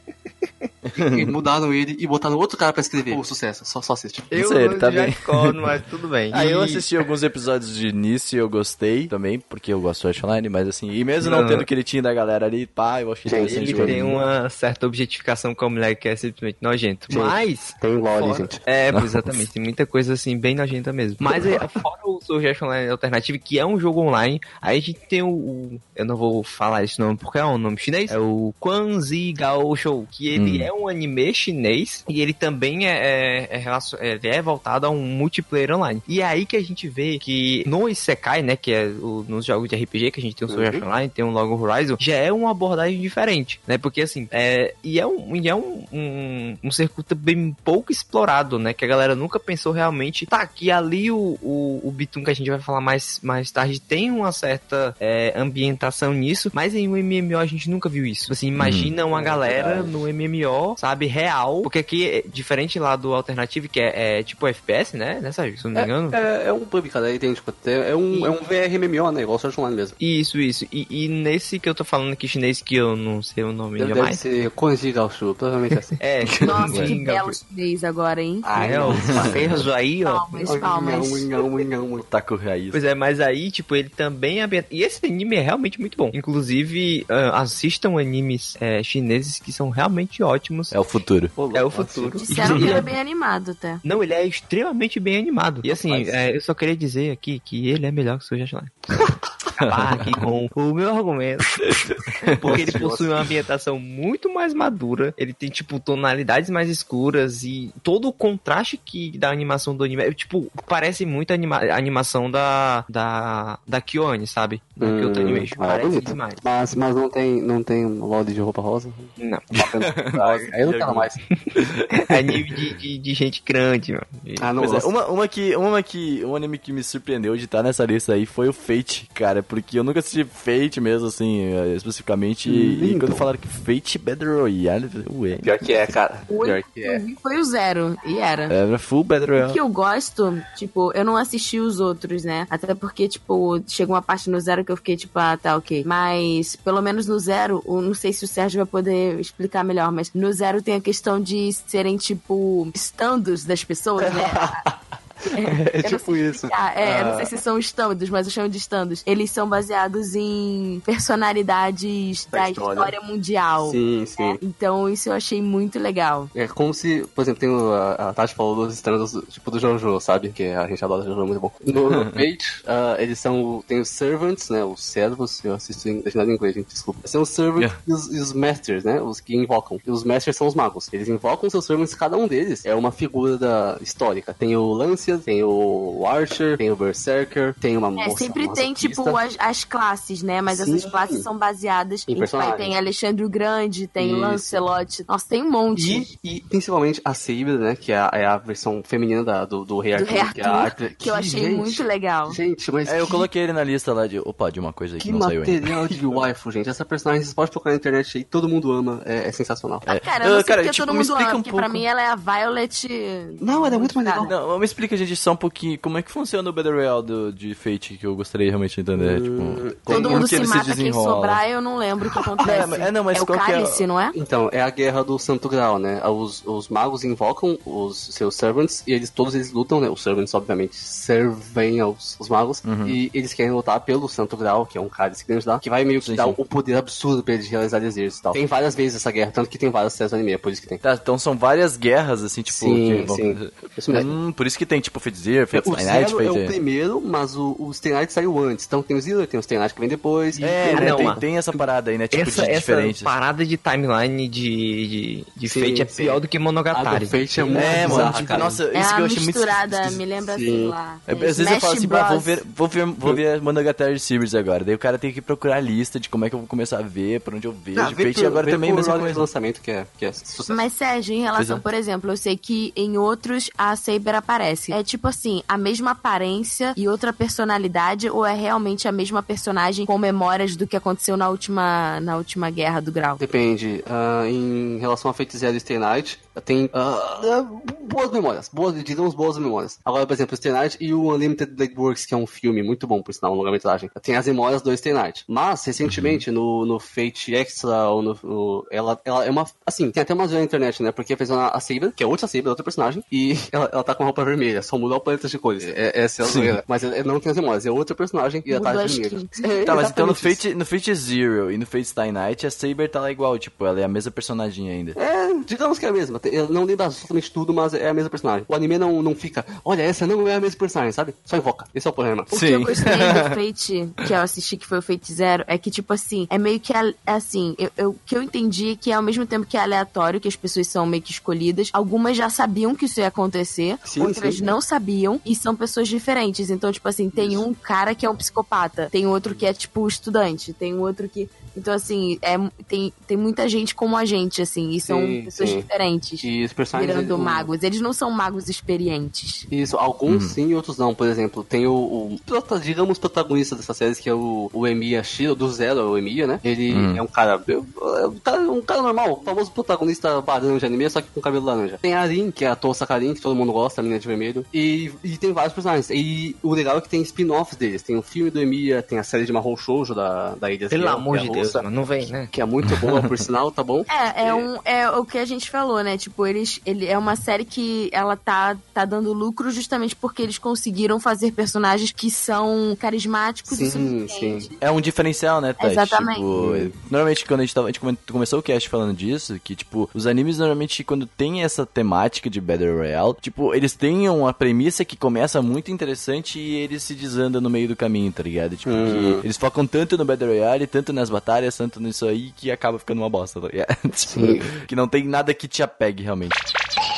e mudaram ele e botaram outro cara pra escrever. Pô, sucesso, só, só assiste. Eu sei, ele tá bem. mas tudo bem. (laughs) Eu E- assisti alguns episódios de início e eu gostei também, porque eu gosto do Sword Art Online, mas assim, e mesmo não, Não. tendo aquele time da galera ali, pá, eu achei Gente, interessante Ele tem uma certa objetificação com a mulher que é simplesmente nojento. Gente, Mas. Tem lore, fora- gente. É, (laughs) exatamente. Tem muita coisa assim, bem nojenta mesmo. Mas é, fora o Sword Art Online Alternative, que é um jogo online, aí a gente tem o. o- eu não vou falar esse nome porque é um nome chinês. É o Quanzi Gao Show, que ele Hum. é um anime chinês e ele também é, é, é, é- é voltado a um multiplayer online. E é aí que a gente vê que no Isekai, né, que é o- nos jogos de RPG, que a gente tem o Art Online, tem o Logo Horizon, já é uma abordagem diferente, né? Porque assim, é, e é um, e é um, um, um circuito bem pouco explorado, né? Que a galera nunca pensou realmente. Tá, que ali o, o, o Bitum que a gente vai falar mais, mais tarde tem uma certa é, ambientação nisso, mas em um MMO a gente nunca viu isso. Assim, imagina uma é galera verdade. no MMO, sabe, real, porque aqui é diferente lá do Alternative, que é, é tipo FPS, né? né, Sérgio? Se eu não me engano. É, é um pub, cara, é idêntico. É, é um, é um VRMMO, né? Igual Art Online mesmo. Isso, isso. E, e nesse que eu tô falando aqui chinês, que eu não sei o nome Deve, jamais. deve ser Konji Gaoshu, provavelmente é assim. É, Nossa, que belo chinês agora, hein? Ah, é, o aí, ó. Palmas, palmas. Taco Raiz. Pois é, mas aí, tipo, ele também é E esse anime é realmente muito bom. Inclusive, ah, assistam animes é, chineses que são realmente ótimos. É o futuro. É o futuro. Disseram que era (laughs) bem animado até. Não, ele é extremamente bem animado. E assim, é, eu só queria dizer aqui que ele é melhor que o Art Online. (laughs) Acabar aqui com o meu argumento. (laughs) (laughs) Porque ele possui uma ambientação muito mais madura. Ele tem, tipo, tonalidades mais escuras e todo o contraste que da animação do anime. é, Tipo, parece muito a, anima a animação da. da. da Kyoane, sabe? Da Hum, Kyoto Animation. ah, Parece bonito. demais. Mas, mas não tem, não tem um molde de roupa rosa? Não. Aí (laughs) aí eu não quero mais. É nível de, de, de gente grande, mano. E- Ah, não é, uma, uma que, uma que, um anime que me surpreendeu de estar nessa lista aí foi o Fate, cara, porque eu nunca assisti Fate mesmo, assim, especificamente, e Lindo. quando falaram que Fate Battle Royale, ué, Pior que é, cara. O Pior que é. foi o zero, e era. era full Battle O Royale. que eu gosto, tipo, eu não assisti os outros, né? Até porque, tipo, chegou uma parte no zero que eu fiquei, tipo, ah, tá, ok. Mas, pelo menos no zero, eu não sei se o Sérgio vai poder explicar melhor, mas no zero tem a questão de serem, tipo, standos das pessoas, né? (laughs) É não (laughs) tipo sei isso. explicar. É, eu não Ah. sei se são standos, mas eu chamo de standos. Eles são baseados em personalidades Da da história. história mundial. Sim, sim. Então, isso eu achei muito legal. É como se, por exemplo, tem o, a, a Tati falou dos stands tipo do Jojo, sabe? Que a gente adora Jojo, é muito bom. No, (laughs) no Fate, ah, eles são, tem os servants, né? Os servos, eu assisto em, legendado em inglês, gente, desculpa. São os servants Yeah. e, os, e os masters, né? Os que invocam. E os masters são os magos. Eles invocam seus servants, cada um deles é uma figura da histórica. Tem o Lancia, tem o Archer, tem o Berserker, tem uma É, moça sempre tem, tipo, as, as classes, né? Mas essas Sim. classes são baseadas Em em. personagens. Tem Alexandre o Grande, tem Isso. Lancelot. Nossa, tem um monte. E, e principalmente a Saber, né? Que é a, é a versão feminina da- do, do Rei do Arthur. Rei que, é a Arthur, arte- que eu achei gente, muito legal. Gente, mas É, eu que, coloquei ele na lista lá de, opa, de uma coisa aí que, que não saiu ainda. material de waifu, gente. Essa personagem vocês podem procurar na internet aí, todo mundo ama, é, é sensacional. É. Cara, eu não Ah, sei cara, porque tipo, todo me mundo ama, um porque pra pouco. mim ela é a Violet. Não, ela é muito mais legal. Não, me explica, gente, só um pouquinho como é que funciona o Battle Royale do, de Fate, que eu gostaria realmente de entender. tipo, Todo como mundo que se ele mata, quem desenrola. sobrar, eu não lembro o que (laughs) acontece. É, é, não, mas o qual que é cálice, não é? Então, é a guerra do Santo Grau, né? Os, os magos invocam os seus servants e eles todos eles lutam, né? Os servants, obviamente, servem aos os magos Uhum. e eles querem lutar pelo Santo Grau, que é um cálice grande lá, que vai meio que Sim, dar sim. o poder absurdo pra eles realizarem exércitos e tal. Tem várias vezes essa guerra, tanto que tem várias séries do anime, é por isso que tem. Tá, então são várias guerras, assim, tipo... Sim, que sim. Isso mesmo. Hum, por isso que tem, tipo, Fate Zero, Fate O Stay Night, Zero é o Fate... primeiro, mas o, o Stay Night saiu antes. Então tem o Zero, tem o Stay Night que vem depois. É, Ah, né, não, tem, tem essa parada aí, né? Tipo, essa, de essa diferentes. parada de timeline de, de, de Sim, Fate é sim. pior do que A Monogatari. do Fate é muito É, mano, tipo, cara. nossa, É isso que a eu achei muito misturada, me lembra Sim. assim lá. É, às vezes eu Smash falo assim, vou ver, vou ver, vou ver Monogatari Series agora. Daí o cara tem que procurar a lista de como é que eu vou começar a ver, por onde eu vejo. Ah, Fate por- agora também é a mesma coisa. lançamento que é, que é sucesso. Mas, Sérgio, em relação, é. por exemplo, eu sei que em outros a Saber aparece. É tipo assim, a mesma aparência e outra personalidade, ou é realmente a mesma personagem com memórias do que aconteceu na última, na última guerra do grau? Depende. Ah, em relação a e Stay Night, tem ah, ah, boas memórias. Boas, digamos boas memórias. Agora, por exemplo, Stay Night e o Unlimited Blade Works, que é um filme muito bom, por sinal, uma longa-metragem. Tem as memórias do Stay Night. Mas, recentemente, no, no Fate Extra, ou no, no- ela, ela é uma... Assim, tem até uma zoeira na internet, né? Porque fez a, a Saber, que é outra Saber, outra personagem, e (laughs) ela, ela tá com roupa vermelha. Só mudou o paleta de cores. É, essa é a zoeira. Mas ela não tem as memórias. É outra personagem e ela tá vermelha. É, Tá, mas então no. Fate, no Fate Zero e no Fate Stay Night, a Saber tá lá igual, tipo, ela é a mesma personagem ainda. É, digamos que é a mesma. Eu não lembro absolutamente tudo, mas é a mesma personagem. O anime não, não fica, olha, essa não é a mesma personagem, sabe? Só invoca. Esse é o problema. O que eu gostei do (laughs) Fate, que eu assisti, que foi o Fate Zero, é que, tipo assim, é meio que, ale- assim, eu, eu- o que eu entendi é que ao mesmo tempo que é aleatório, que as pessoas são meio que escolhidas, algumas já sabiam que isso ia acontecer, Sim, outras sim. não sabiam, e são pessoas diferentes. Então, tipo assim, tem um cara que é um psicopata, tem outro que é, tipo, estudante, tem outro que... Então, assim, é, tem, tem muita gente como a gente, assim, e são Sim, pessoas sim. diferentes. E os personagens. Virando o- magos. Eles não são magos experientes. Isso, alguns sim e outros não. Por exemplo, tem o, o digamos, protagonista dessa série, que é o, o Emiya Shiro, do Zero, é o Emiya, né? Ele Hum. é um cara, é um cara. Um cara normal, o famoso protagonista barão de anime, só que com cabelo laranja. Tem a Arin, que é a Tosa Karin, que todo mundo gosta, a menina de vermelho. E, e tem vários personagens. E o legal é que tem spin-offs deles. Tem o filme do Emiya, tem a série de Mahou Shoujo da, da Ilha Pelo amor é de Deus, não vem, né? Que é muito boa, por sinal, tá bom? (laughs) É, é, um, é o que a gente falou, né? tipo, eles. Ele é uma série que ela tá, tá dando lucro justamente porque eles conseguiram fazer personagens que são carismáticos e Sim, sim. É um diferencial, né, Tati? Exatamente. Tipo, normalmente quando a gente, tava, a gente come- começou o cast falando disso, que, tipo, os animes normalmente quando tem essa temática de Battle Royale, tipo, eles têm uma premissa que começa muito interessante e eles se desandam no meio do caminho, tá ligado? Tipo, Uhum. que eles focam tanto no Battle Royale, tanto nas batalhas, tanto nisso aí, que acaba ficando uma bosta, tá ligado? (laughs) Tipo, que não tem nada que te apegue, realmente.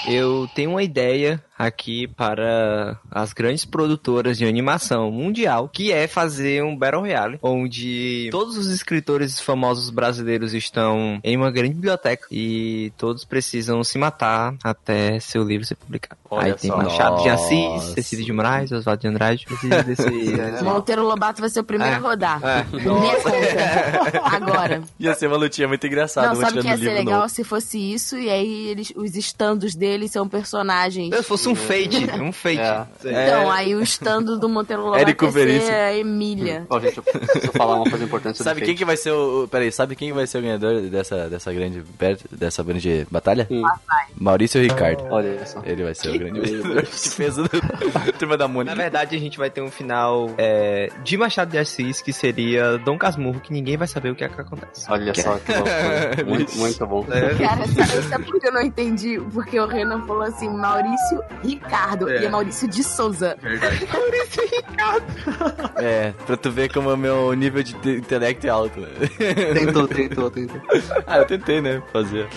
Eu tenho uma ideia aqui para as grandes produtoras de animação mundial, que é fazer um Battle Royale, onde todos os escritores famosos brasileiros estão em uma grande biblioteca e todos precisam se matar até seu livro ser publicado. Olha Aí tem só. Machado de Assis. Cecília de Moraes, Oswaldo de Andrade, precisa (laughs) desse... É. Monteiro Lobato vai ser o primeiro É. a rodar. É. Por (laughs) minha conta. Agora. Ia ser uma lutinha muito engraçada, Não, sabe que ia ser legal novo. se fosse isso e aí eles, os estandos deles são personagens. Se fosse um fate, um fate. É. Então, aí o estando do Monteiro Lobato Érico vai ser a Emília. Ó, gente, eu falar uma coisa importante Sabe quem que vai ser o. Peraí, sabe quem que vai ser o ganhador dessa, dessa grande. dessa grande batalha? Hum. Maurício Ricardo. Olha só. Ele vai ser o grande vencedor. Que fez o turma da Na Mônica. verdade, a gente vai ter um final é, de Machado de Assis, que seria Dom Casmurro, que ninguém vai saber o que é que acontece. Olha só que loucura. (laughs) Muito, muito bom. Cara, sabe, sabe por que eu não entendi? Porque o Renan falou assim, Maurício Ricardo. É. E é Maurício de Souza. (laughs) É, pra tu ver como o meu nível de te- intelecto é alto. né? Tentou, tentou, tentou. (laughs) ah, eu tentei, né? Fazer. (laughs)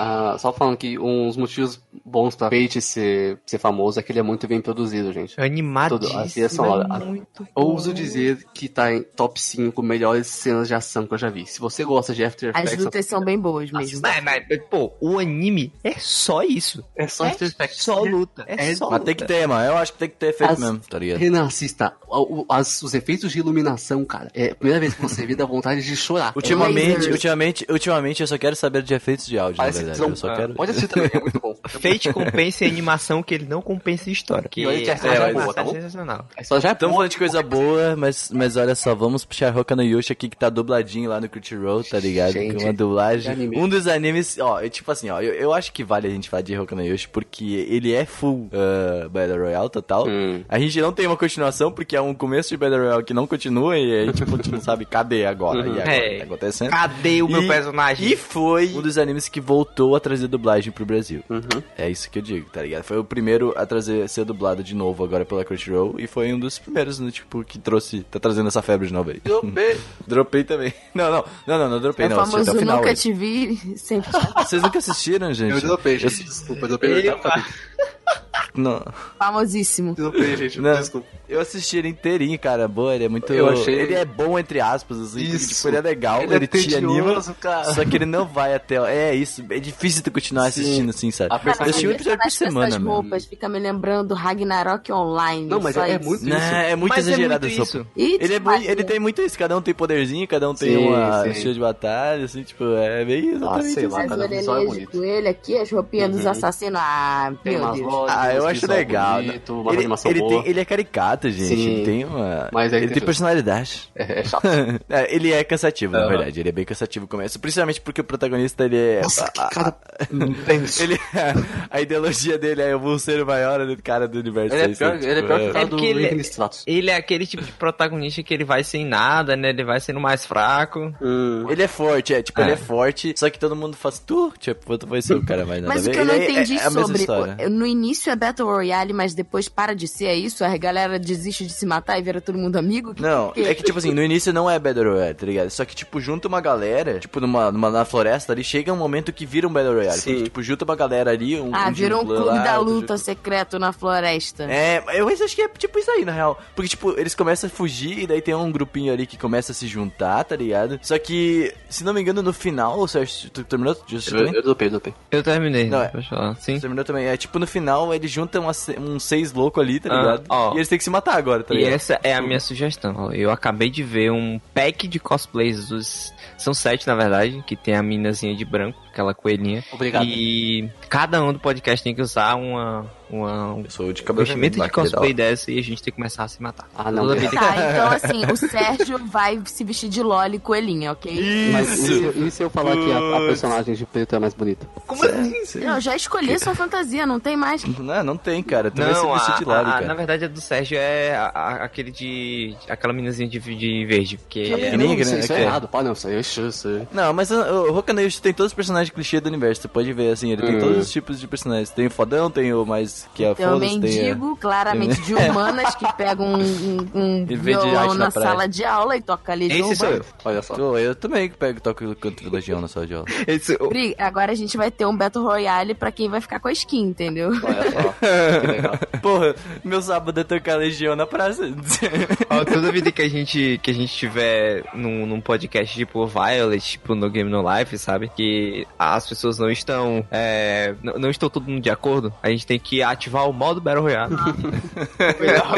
Ah, só falando que uns motivos bons pra Fate ser, ser famoso é que ele é muito bem produzido, gente. Animadíssimo. Tudo, assim, é só- é muito Ouso dizer que tá em top 5 melhores cenas de ação que eu já vi. Se você gosta de After As Effects, lutas são bem boas mesmo. Mas, mas, pô, o anime é só isso. é só É After Effects. só luta. É, É- só Mas luta. tem que ter, mano. Eu acho que tem que ter efeito As- mesmo, tá ligado? Renan, assista. O- as- os efeitos de iluminação, cara. É a primeira vez que você vê dá vontade de chorar. Ultimamente, ultimamente, ultimamente eu só quero saber de efeitos de áudio, Parece verdade. Eu só Ah, quero. Pode assistir também, é muito bom. Fate compensa em animação que ele não compensa em história. Que E é, é boa, tá sensacional. História já é Estamos falando de coisa boa, mas, mas olha só, vamos puxar Hoka no Yoshi aqui que tá dubladinho lá no Crunchyroll, tá ligado? Gente, que é uma dublagem. Um dos animes, ó, é tipo assim, ó, eu, eu acho que vale a gente falar de Hoka no Yoshi porque ele é full uh, Battle Royale total. Hum. A gente não tem uma continuação porque é um começo de Battle Royale que não continua e aí, tipo, a gente não sabe cadê agora. E agora É. tá acontecendo. Cadê o meu E- personagem? E foi um dos animes que voltou a trazer dublagem pro Brasil. Uhum. É isso que eu digo, tá ligado? Foi o primeiro a trazer, ser dublado de novo agora pela Crunchyroll e foi um dos primeiros, né, tipo, que trouxe, tá trazendo essa febre de novo aí. Dropei (laughs) também. Não, não, não, não, não dropei É o não, famoso até o final. nunca aí. te vi, sempre (laughs) Vocês nunca assistiram, gente? Eu dropei, Eu- gente. Desculpa, eu dropei. Eu- (laughs) não, famosíssimo. Dropei, gente. não, Desculpa. eu assisti ele inteirinho, cara, boa, ele é muito... Eu achei- Ele é bom, entre aspas, assim, Isso. tipo, ele é legal, Ele ele, é te anima, cara. só que ele não vai até... É isso, é difícil tu continuar Sim. assistindo assim, sabe? A Eu personagem- assisti um episódio por semana, mano. roupas fica me lembrando Ragnarok Online. Não, mas só é isso. muito Não, isso. é muito Mas é exagerado muito essa isso. Ele, é muito, ele tem muito isso, cada um tem poderzinho, cada um tem Sim, uma sim. estilo de batalha, assim, tipo, é bem exatamente sei isso. lá, As cada visual é orelhinhas de coelho aqui, as roupinhas dos Uhum. assassinos. Ah, meu Deus. Ah, eu acho legal. bonito, uma ele, animação ele, boa. tem, ele é caricato, gente. Sim. Ele tem uma. Mas aí ele tem- tem personalidade. É, é chato. (laughs) É, ele é cansativo, na Aham. verdade. Ele é bem cansativo no começo. Principalmente porque o protagonista, ele é. Nossa, a- que a- cara intenso. (laughs) Ele, a ideologia dele é eu vou ser o maior cara do universo. Ele é aí, pior, ele é Tipo, pior que o cara É do ele- Stratos. Ele é aquele tipo de protagonista que ele vai sem nada, né? Ele vai sendo mais fraco. Hum. Ele é forte, é, tipo, É. ele é forte, só que todo mundo faz tu, tipo, tu vai ser o cara mais nada Mas a o que eu não é- entendi é, é a sobre. No início é Battle Royale, mas depois para de ser é isso? A galera desiste de se matar e vira todo mundo amigo? Que- Não, que- é que, tipo assim, no início não é Battle Royale, tá ligado? Só que, tipo, junta uma galera, tipo, numa, numa na floresta ali, chega um momento que vira um Battle Royale. Sim. Porque, tipo, junta uma galera ali, um. Ah, um virou um clube lá, da luta junta- secreto na floresta. É, eu acho que é tipo isso aí, na real. Porque, tipo, eles começam a fugir e daí tem um grupinho ali que começa a se juntar, tá ligado? Só que, se não me engano, no final, o Sérgio, tu terminou? Eu, eu dropei, dropei. Eu terminei, Não, é- pode falar. Sim. Terminou também. É tipo, no final, eles juntam umas- uns seis loucos ali, tá Ah, ligado? ó. e eles têm que se matar agora, tá E ligado? essa é a minha sugestão. Eu acabei de ver um pack de cosplays dos. São sete, na verdade, que tem a minazinha de branco, aquela coelhinha. Obrigado. E cada um do podcast tem que usar uma, uma, um Eu sou de cabelo vestimenta de cosplay dessa e a gente tem que começar a se matar. Ah, não. Toda Tá, então assim, o (laughs) Sérgio vai se vestir de Loli e coelhinha, ok? Mas e Isso! se, e se eu falar que a, a personagem de preto é mais bonita? Como assim? Não, eu já escolhi sua fantasia, não tem mais. Não, não tem, cara. Tu vai se Não, vestir de Loli, a- cara. na verdade a do Sérgio é a- a- aquele de. aquela meninazinha de, de verde. Que É é, pequenininha, não, isso, né? isso é Que é. errado. Pô, não, isso aí é isso, isso. Não, mas o, o Hokaneishi tem todos os personagens clichê do universo. Você pode ver, assim, ele tem Hum. todos os tipos de personagens. Tem o fodão, tem o mais que é um foda-se, tem mendigo, claramente de (laughs) humanas, que pega um, um, um violão na na sala de aula e toca ali Esse sou eu. Olha só. Pô, eu também pego toco o canto legião na sala de aula. Esse, Bri, Agora a gente vai ter um Battle Royale pra quem vai ficar com a skin, entendeu? Olha só. (laughs) Que legal. Porra, meu sábado é tocar legião na praça. (laughs) ó, toda vida que a gente que a gente tiver num, num podcast tipo Violet, tipo no Game No Life, sabe? Que as pessoas não estão. é, não, não estão todo mundo de acordo, a gente tem que ativar o modo Battle Royale.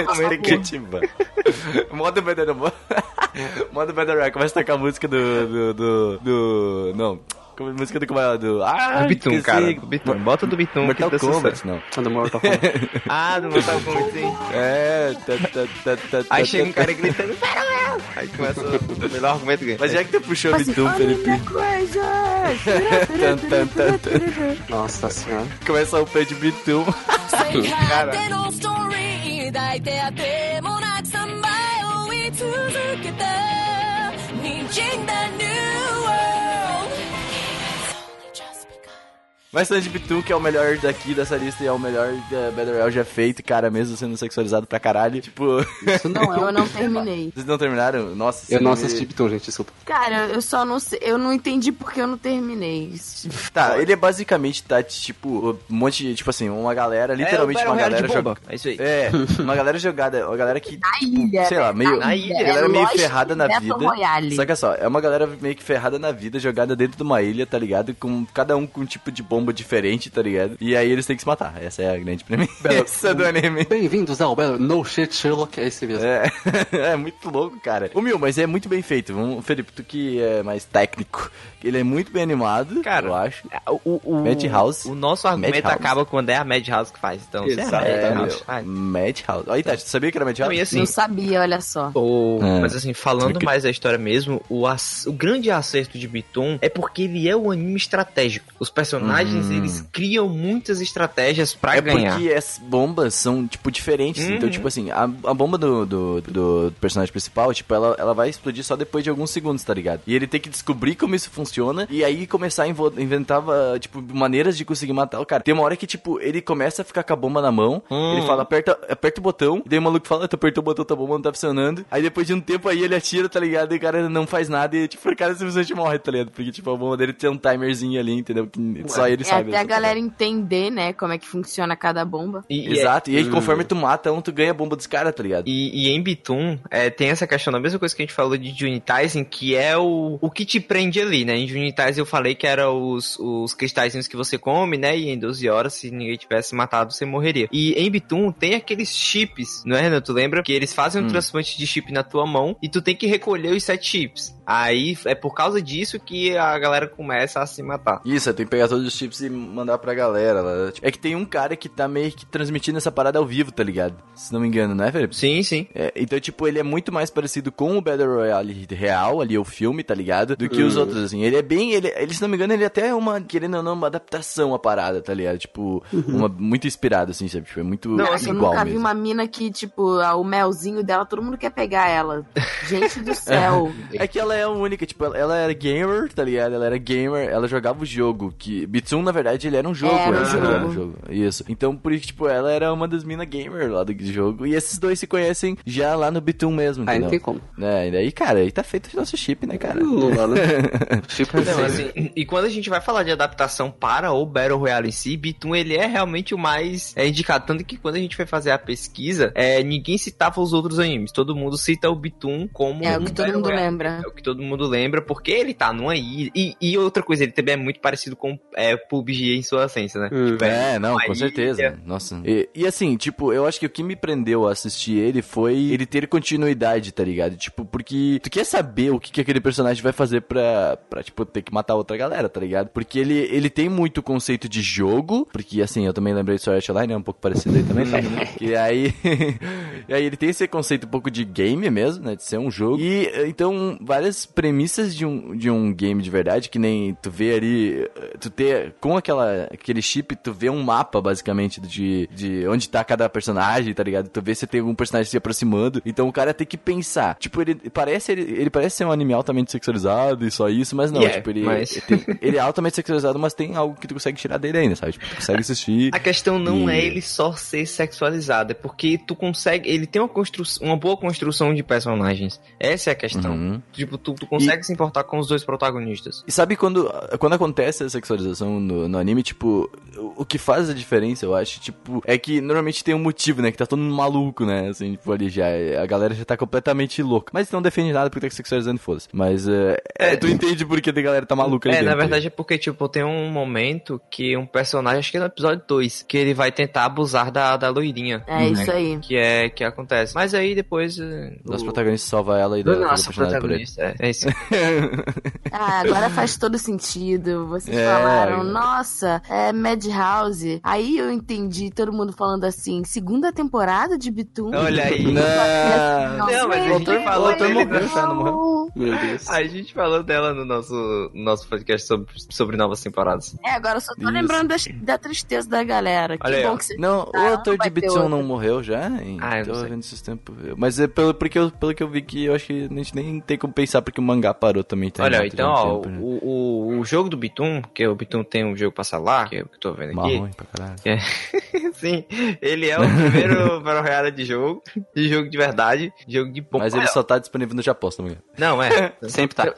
Você (laughs) tem que ativar. (laughs) Modo Battle (laughs) Modo Battle Royale. Começa a tocar a música do... do... do... do- Não. Como música do... Como é? Do... Ah, do Bitum, cara. Do Bitum. Bota do Bitum. Mortal que Kombat, não. Quando Mortal Kombat. Ah, do Mortal Kombat, sim. É... tá, tá, tá, tá, Aí tá, chega um tá. cara gritando, Royale! Aí começa o melhor argumento ganha. Mas já que tu puxou o Bitum, Felipe... Tan. Nossa senhora. Começa o pé de Bitum. cara. Mas Sandy Bitum, que é o melhor daqui dessa lista e é o melhor da Battle Royale já feito, cara, mesmo sendo sexualizado pra caralho. Tipo, Isso não é Eu (laughs) não terminei. vocês não terminaram? Nossa, Eu não assisti Bitum, gente, desculpa. Cara, eu só não sei. Eu não entendi porque eu não terminei. Tá, ele é basicamente, tá, tipo, um monte de, tipo assim, uma galera, literalmente é uma galera jogada. É isso aí. É, uma galera jogada, uma galera que, Na tipo, ilha. sei lá, meio, Na ilha. a galera meio Lost ferrada na vida. Royale. Saca só, é uma galera meio que ferrada na vida, jogada dentro de uma ilha, tá ligado? Com cada um com um tipo de bomba diferente, tá ligado? E aí eles têm que se matar. Essa é a grande premissa (laughs) do anime. Bem-vindos ao Battle No Shit Sherlock, é esse mesmo. É, (laughs) é muito louco, cara. O meu, mas é muito bem feito. Vamos, Felipe, tu que é mais técnico, ele é muito bem animado, Cara, eu acho. O, o, Madhouse. O nosso argumento Madhouse. acaba quando é a Madhouse que faz. Então, se é. É, Madhouse, faz. Madhouse. Aí, tá, tu sabia que era Não, Madhouse? e assim, Não sabia, olha só. O- É. Mas assim, falando Porque- mais da história mesmo, o, ac- o grande acerto de Bitum é porque ele é um anime estratégico. Os personagens, Hum. eles criam muitas estratégias pra É ganhar. porque as bombas são, tipo, diferentes. Uhum. Então, tipo assim, a, a bomba do, do, do personagem principal, tipo, ela, ela vai explodir só depois de alguns segundos, tá ligado? E ele tem que descobrir como isso funciona e aí começar a inventar, ah, tipo, maneiras de conseguir matar o cara. Tem uma hora que, tipo, ele começa a ficar com a bomba na mão, Hum. ele fala, aperta, aperta o botão, e daí o maluco fala, tu apertou o botão, tá bomba não tá funcionando. Aí depois de um tempo aí ele atira, tá ligado? E o cara não faz nada e, tipo, o cara simplesmente morre, tá ligado? Porque, tipo, a bomba dele tem um timerzinho ali, entendeu? Que só ele É sabe. até a galera entender, né, como é que funciona cada bomba. E, e é- Exato, e aí conforme tu mata um, tu ganha a bomba dos caras, tá ligado? E, e em Bitum, é, tem essa questão, a mesma coisa que a gente falou de Junitizen, que é o, o que te prende ali, né? Em Junitizen eu falei que era os, os cristalzinhos que você come, né? E em 12 horas, se ninguém tivesse matado, você morreria. E em Bitum tem aqueles chips, não é, Renan? Tu lembra? Que eles fazem um Hum. transplante de chip na tua mão e tu tem que recolher os sete chips. Aí é por causa disso que a galera começa a se matar. Isso, tem que pegar todos os chips e mandar pra galera. lá. É que tem um cara que tá meio que transmitindo essa parada ao vivo, tá ligado? Se não me engano, né, Felipe? Sim, sim. É, então, tipo, ele é muito mais parecido com o Battle Royale real, ali, o filme, tá ligado? Do que os outros, assim. Ele é bem, ele, ele, se não me engano, ele é até uma, querendo ou não, uma adaptação à parada, tá ligado? Tipo, uma, muito inspirado, assim, sabe? Tipo, é muito Não, assim, eu igual nunca vi mesmo. uma mina que, tipo, a- o melzinho dela, todo mundo quer pegar ela. Gente do céu. (laughs) É que ela é a única, tipo, ela, ela era gamer, tá ligado? Ela era gamer, ela jogava o jogo, que... Bitsum, na verdade, ele era um jogo, Era um né? jogo. Era um jogo. Isso. Então, por isso, tipo, ela era uma das minas gamer lá do jogo, e esses dois se conhecem já lá no Bitum mesmo, Aí entendeu? não tem como. É, e daí, cara, aí tá feito o nosso chip, né, cara? Dá, né? (laughs) Tipo, Não, assim, e quando a gente vai falar de adaptação para o Battle Royale em si, Bitum ele é realmente o mais é, indicado. Tanto que quando a gente foi fazer a pesquisa, é, ninguém citava os outros animes. Todo mundo cita o Bitum como É o um que todo Battle mundo Royale. lembra. É o que todo mundo lembra, porque ele tá numa ilha. E, e outra coisa, ele também é muito parecido com é, PUBG em sua essência, né? Hum. Tipo, É, não, uma com ilha. certeza. Nossa. E, e assim, tipo, eu acho que o que me prendeu a assistir ele foi ele ter continuidade, tá ligado? Tipo, porque tu quer saber o que, que aquele personagem vai fazer pra, pra, tipo, ter que matar outra galera, tá ligado? Porque ele, ele tem muito conceito de jogo, porque assim, eu também lembrei de Sword Art Online, é um pouco parecido aí também, sabe? (laughs) né? E aí, (laughs) e aí ele tem esse conceito um pouco de game mesmo, né? De ser um jogo. E então, várias premissas de um, de um game de verdade, que nem tu vê ali, tu ter, com aquela, aquele chip, tu vê um mapa, basicamente, de, de onde tá cada personagem, tá ligado? Tu vê se tem algum personagem se aproximando. Então o cara tem que pensar. Tipo, ele parece, ele, ele parece ser um anime altamente sexualizado e só isso, mas não. E é, tipo, ele, mas- ele, tem- ele é altamente sexualizado, mas tem algo que tu consegue tirar dele ainda, sabe? Tipo, tu consegue assistir. A questão não E- é ele só ser sexualizado, é porque tu consegue. Ele tem uma, constru, uma boa construção de personagens. Essa é a questão. Uhum. Tipo, tu, tu consegue se importar com os dois protagonistas. E sabe quando, quando acontece a sexualização no, no anime, tipo, o, que faz a diferença, eu acho, tipo, é que normalmente tem um motivo, né? Que tá todo mundo maluco, né? Assim, tipo, ali já. A galera já tá completamente louca. Mas não defende nada porque tá sexualizando e foda-se. Mas é, é, tu entende por que a galera tá maluca ali É, na dentro. verdade é porque, tipo, tem um momento que um personagem, acho que é no episódio 2, que ele vai tentar abusar da, da loirinha. É isso aí. Que é que acontece. Mas aí depois. eh, Nosso o- protagonista salva ela e do dá ele. protagonista. É, é isso. (laughs) Ah, agora faz todo sentido. Vocês É, falaram. Nossa, é Madhouse. Aí eu entendi todo mundo falando assim, segunda temporada de Bitum. Olha aí. Não. Não, mas a gente falou dele, não. Meu Deus. A gente falou dela no nosso, no nosso podcast sobre, sobre novas temporadas. É, agora eu só tô Isso. lembrando da, da tristeza da galera. Que Olha aí, bom ó. que você... Não, Ah, o não ator de outra. não morreu já? Hein? Ah, eu não Tô sei. vendo esses tempos. Mas é pelo, porque eu, pelo que eu vi que eu acho que a gente nem tem como pensar porque o mangá parou também. Tá Olha, então, ó, né? o, o, o jogo do Bitum, que o Bitum tem um jogo pra celular, que eu que tô vendo aqui. Marrom pra caralho. (laughs) Sim, ele é o primeiro (laughs) Battle Royale de jogo, de jogo de verdade, jogo de bomba. Mas ele só tá disponível no Japão, se não me engano. Não, é. (laughs) Sempre tá.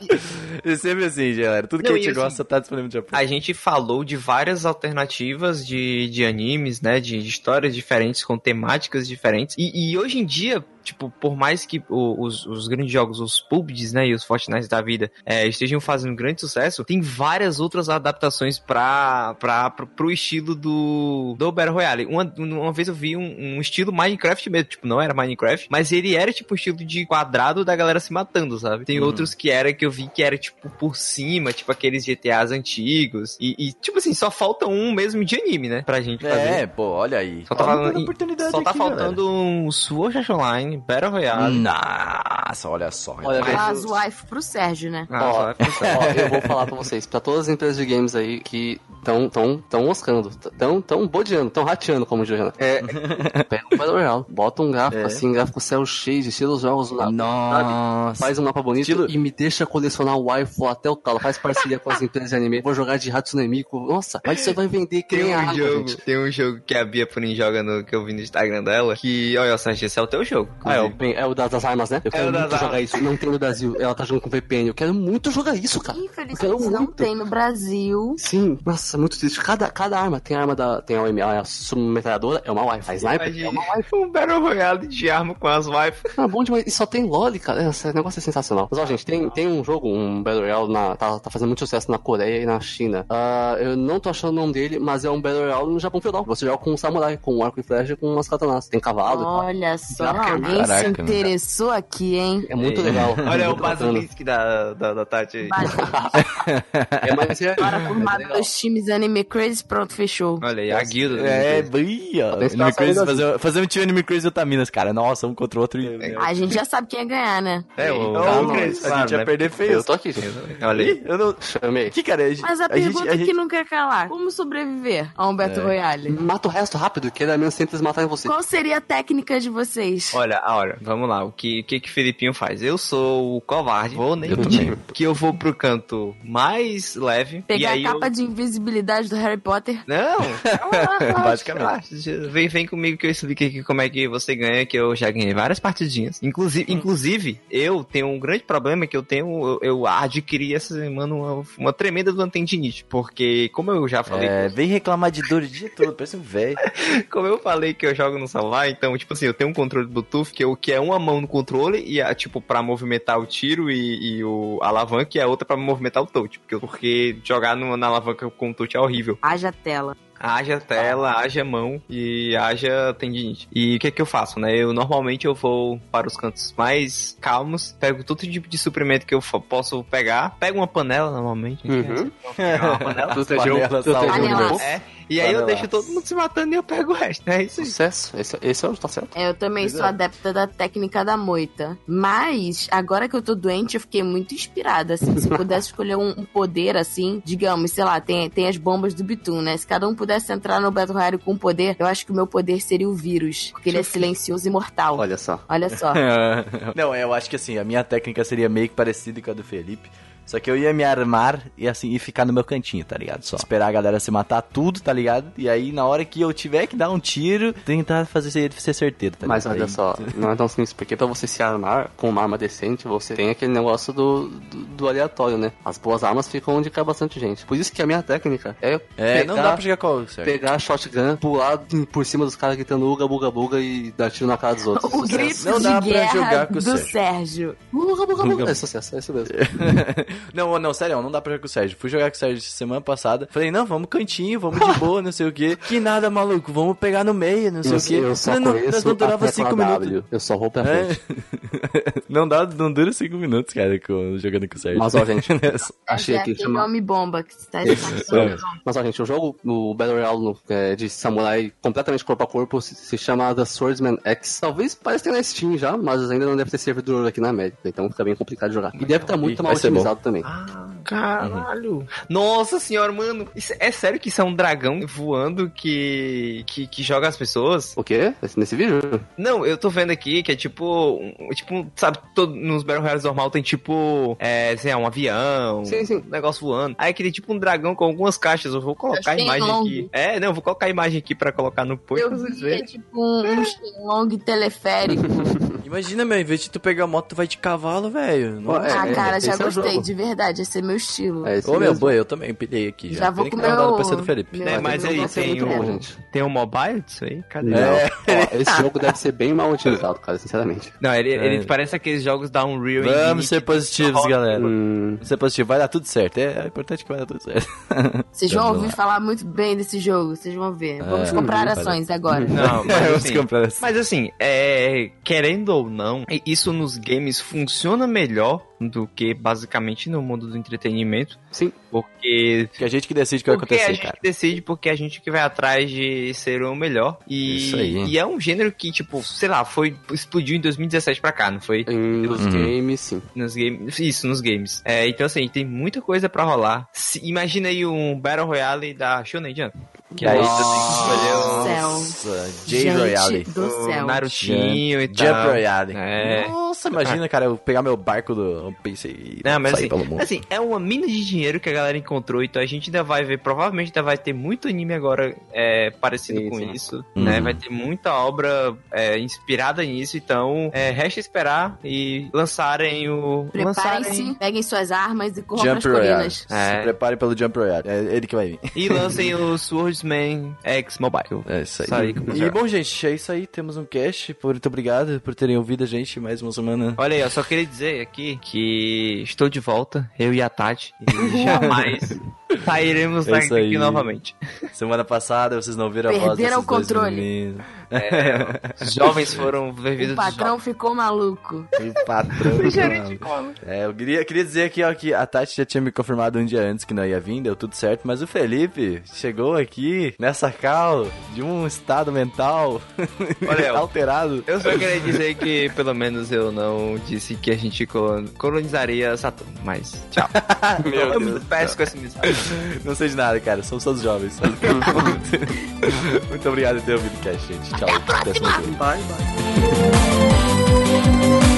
É sempre assim, galera. Tudo que Não, a gente e assim, gosta tá disponível no Japão. A gente falou de várias alternativas de, de animes, né? De, de histórias diferentes, com temáticas diferentes. E, e hoje em dia, tipo, por mais que os, os grandes jogos, os PUBGs, né? E os Fortnite da vida é, estejam fazendo grande sucesso, tem várias outras adaptações pra, pra, pro, pro estilo do, do Battle Royale. Uma, uma vez eu vi um, um estilo Minecraft mesmo, tipo, não era Minecraft, mas ele era tipo um estilo de quadrado da galera se matando, sabe? Tem Uhum. outros que era que eu vi que era tipo por cima, tipo aqueles GTAs antigos. E, e, tipo assim, só falta um mesmo de anime, né? Pra gente fazer. É, pô, olha aí. Só tá, falando, oportunidade só tá aqui, faltando um Sword Art Online, Battle Royale. Nossa, olha só. Olha, Mas- As wife pro Sérgio, né? Ah, Ó, vai pensar. Ó, eu vou falar pra vocês, pra todas as empresas de games aí que estão tão, tão moscando, tão, tão bodeando, tão rateando, como o Renan. É, pega um Battle Royale, bota um gráfico É. assim, gráfico cel shade, estilo os jogos na, Nossa. Faz um mapa bonito Estilo- e me deixa colecionar o waifu até o talo. Faz parceria com as empresas de anime. Vou jogar de Hatsune Miku. Nossa, mas você vai vender que nem Tem um, água, jogo, gente. tem um jogo que a Bia Purim joga no que eu vi no Instagram dela. Que, olha, Sérgio, esse é o teu jogo. Ah, é o, é o das, armas, né? Eu quero o das muito jogar isso. Não tem no Brasil. Ela tá jogando com VPN. Eu quero muito jogar isso, cara. Infelizmente quero não muito. tem no Brasil. Sim, nossa, muito triste. Cada, cada arma tem a arma da. Tem a OMA, a submetralhadora, é uma wifi. A sniper é Imagina, uma wifi. um Battle Royale de arma com as wife. Ah, (laughs) bom demais. E só tem LOL, cara. Esse negócio é sensacional. Mas, ó, gente, tem, tem um jogo, um Battle Royale, na, tá, tá fazendo muito sucesso na Coreia e na China. Ah, eu não tô achando o nome dele, mas é um Battle Royale no Japão feudal. Você joga com um samurai, com um arco e flecha e com umas katanas. Tem cavalo e tal. Olha só, alguém se caraca, interessou aqui, hein? É muito legal. (laughs) Olha o muito bacana. Basilisk da, da, da Tati aí. (laughs) É, mas é, Agora (laughs) é formado legal. dois times Anime Crazy, pronto, fechou. Olha aí, a guilda. É, que Anime Crazy, fazer, fazer um time Anime Crazy e Otaminas, cara. Nossa, um contra o outro. E... A gente já sabe quem ia ganhar, né? É, o Crazy, Crazy, a gente claro, ia né? perder feio. Eu tô aqui, gente. Olha aí. Eu não... Chamei. Que, cara, a gente, Mas a, a pergunta gente, a gente... que não quer calar: como sobreviver a um Battle Royale? Mata o resto rápido, que é menos simples matar em você. Qual seria a técnica de vocês? Olha, olha, vamos lá. O que, o que que o Filipinho faz? Eu sou o covarde, vou nem Eu mentir, também. que eu vou pro canto mais leve. e Pegar aí a capa eu... de invisibilidade do Harry Potter? Não, (laughs) (laughs) Basicamente. Vem, vem comigo que eu expliquei aqui como é que você ganha, que eu já ganhei várias partidinhas. Inclusive, Hum. inclusive eu tenho um grande problema que eu tenho, eu, eu adquiri essa semana uma, uma tremenda do tendinite, porque como eu já falei, É, vem reclamar de dor o dia todo, parece um velho. (laughs) como eu falei que eu jogo no celular, então, tipo assim, eu tenho um controle Bluetooth que, o que é uma mão no controle e a, tipo pra movimentar o tiro e, e o a alavanca e a outra pra movimentar o touch, porque, porque jogar no- na alavanca com o touch é horrível. Haja tela. Haja tela, haja mão e haja tendinite. E o que é que eu faço, né? Eu normalmente eu vou para os cantos mais calmos, pego todo tipo de suprimento que eu posso pegar, pego uma panela normalmente. Uhum. Pegar uma panela. (laughs) Salgada. jogo. É, e aí eu deixo todo mundo se matando e eu pego o resto, né? É isso. Sucesso. Esse, esse é o que tá certo. É, eu também Pois sou é. adepta da técnica da moita. Mas, agora que eu tô doente, eu fiquei muito inspirada, assim. Se eu pudesse (laughs) escolher um, um poder, assim, digamos, sei lá, tem, tem as bombas do Bitum, né? Se cada um pudesse entrar no Battle Royale com poder, eu acho que o meu poder seria o vírus. Porque ele é silencioso e mortal. Olha só. Olha só. (laughs) Não, eu acho que assim, a minha técnica seria meio que parecida com a do Felipe. Só que eu ia me armar e assim, e ficar no meu cantinho, tá ligado? Só esperar a galera se matar tudo, tá ligado? E aí, na hora que eu tiver que dar um tiro, tentar fazer ser, ser certeiro, tá Mas ligado? olha Aí- só, (laughs) não é tão simples, porque pra você se armar com uma arma decente, você tem aquele negócio do, do, do aleatório, né? As boas armas ficam onde cai bastante gente. Por isso que a minha técnica é, É, pegar, não dá pra jogar com certo? pegar a shotgun, pular por cima dos caras gritando uga, buga, buga e dar tiro na cara dos outros. O Sucesso. grito Não dá pra jogar com o do Sérgio. Sérgio. Uga, buga, buga. É sucesso, é isso mesmo. (laughs) não, não, sério, não dá pra jogar com o Sérgio. Fui jogar com o Sérgio semana passada. Falei, não, vamos cantinho, vamos de boa, não sei o quê. Que nada, maluco, vamos pegar no meio, não sei Eu, o quê. eu só não, conheço nós não durava cinco W. minutos. Eu só vou pra É. frente. (laughs) não, dá, não dura cinco minutos, cara, com, jogando com o Sérgio. Mas, ó, gente, (laughs) Nessa. Achei é aqui, chama... homem bomba que está É. Mas ó, gente, o jogo, o Battle Royale no- é, de samurai completamente corpo a corpo se, se chama The Swordsman X. Talvez pareça ter na Steam já, mas ainda não deve ter servidor aqui na América, então fica bem complicado de jogar. E deve estar muito Ih, mal otimizado também. Caralho. Nossa senhora, mano. Isso- é sério que isso é um dragão voando que, que, que joga as pessoas? O quê? Esse- Nesse vídeo? Não, eu tô vendo aqui que é tipo. um- tipo, sabe, todo, nos Battle Royales normal tem tipo. É, sei lá, um avião. Sim, sim. Um negócio voando. Aí aquele tipo um dragão com algumas caixas. Eu vou colocar a Achei imagem longo. aqui. É, não, eu vou colocar a imagem aqui pra colocar no post Eu vi, é tipo um, um long teleférico. (laughs) Imagina, meu, em vez de tu pegar a moto, tu vai de cavalo, velho. É, ah, cara, já é o gostei, jogo. de verdade, esse é meu estilo. É Ô, meu, boi, eu também pilhei aqui. Já, Já vou comer o- PC do Felipe. meu- É, mas aí tem um, gente. tem um mobile disso aí? Cadê? É. Ó, esse jogo deve ser bem mal otimizado, cara, sinceramente. Não, ele, É. ele parece aqueles jogos da Unreal Vamos ser positivos, galera. Hum, Vamos ser positivos, vai dar tudo certo. É, é importante que vai dar tudo certo. (laughs) Vocês vão ouvir falar muito bem desse jogo, vocês vão ver. Vamos É, comprar uhum, ações agora. Não, (laughs) mas Vamos assim, comprar essa. Mas assim, é, querendo ou não, isso nos games funciona melhor do que basicamente no mundo do entretenimento, sim. porque Que a gente que decide o que vai porque a acontecer, gente cara. decide, porque a gente que vai atrás de ser o melhor. E, Isso aí. e é um gênero que, tipo, sei lá, foi explodiu em 2017 pra cá, não foi? Em, nos Uhum. games, sim. Nos games. Isso, nos games. É, então, assim, tem muita coisa pra rolar. Se- imagina aí um Battle Royale da Shonen Jump. Que aí você tem que escolher um J Gente Royale. do céu. o Narutinho e tal. Jump Royale. É. Nossa, imagina, cara, eu pegar meu barco do One Piece e Não, mas sair assim, pelo mundo. assim, é uma mina de dinheiro que a galera encontrou, então a gente ainda vai ver, provavelmente ainda vai ter muito anime agora é, parecido Sim, com sim. isso, Uhum. né? Vai ter muita obra é, inspirada nisso, então é, resta esperar e lançarem o... Preparem-se, lançarem- peguem suas armas e corram Jump colinas. É. Se prepare pelo Jump Royale. É ele que vai vir. E lancem o (laughs) Swordsman X Mobile. É isso aí. E bom, gente, é isso aí. Temos um cast. Muito obrigado por terem ouvido a gente mais uma semana. Olha aí, eu só queria dizer aqui que estou de volta, eu e a Tati, e (laughs) jamais sairemos É daqui aí. novamente. Semana passada vocês não viram a voz Perderam o controle. meninos. Os jovens foram O vividos patrão ficou maluco. O patrão. mano. É, eu queria, queria dizer aqui, ó, que a Tati já tinha me confirmado um dia antes que não ia vir, deu tudo certo, mas o Felipe chegou aqui nessa cal de um estado mental Olha, (laughs) alterado. Eu só queria dizer que pelo menos eu não disse que a gente colon- colonizaria Saturno, mas tchau. (laughs) Meu eu Deus me peço com essa mensagem. (laughs) Não sei de nada, cara, somos todos jovens. (laughs) Muito obrigado por ter ouvido o cast, gente. Tchau. Até que vem. Bye, bye.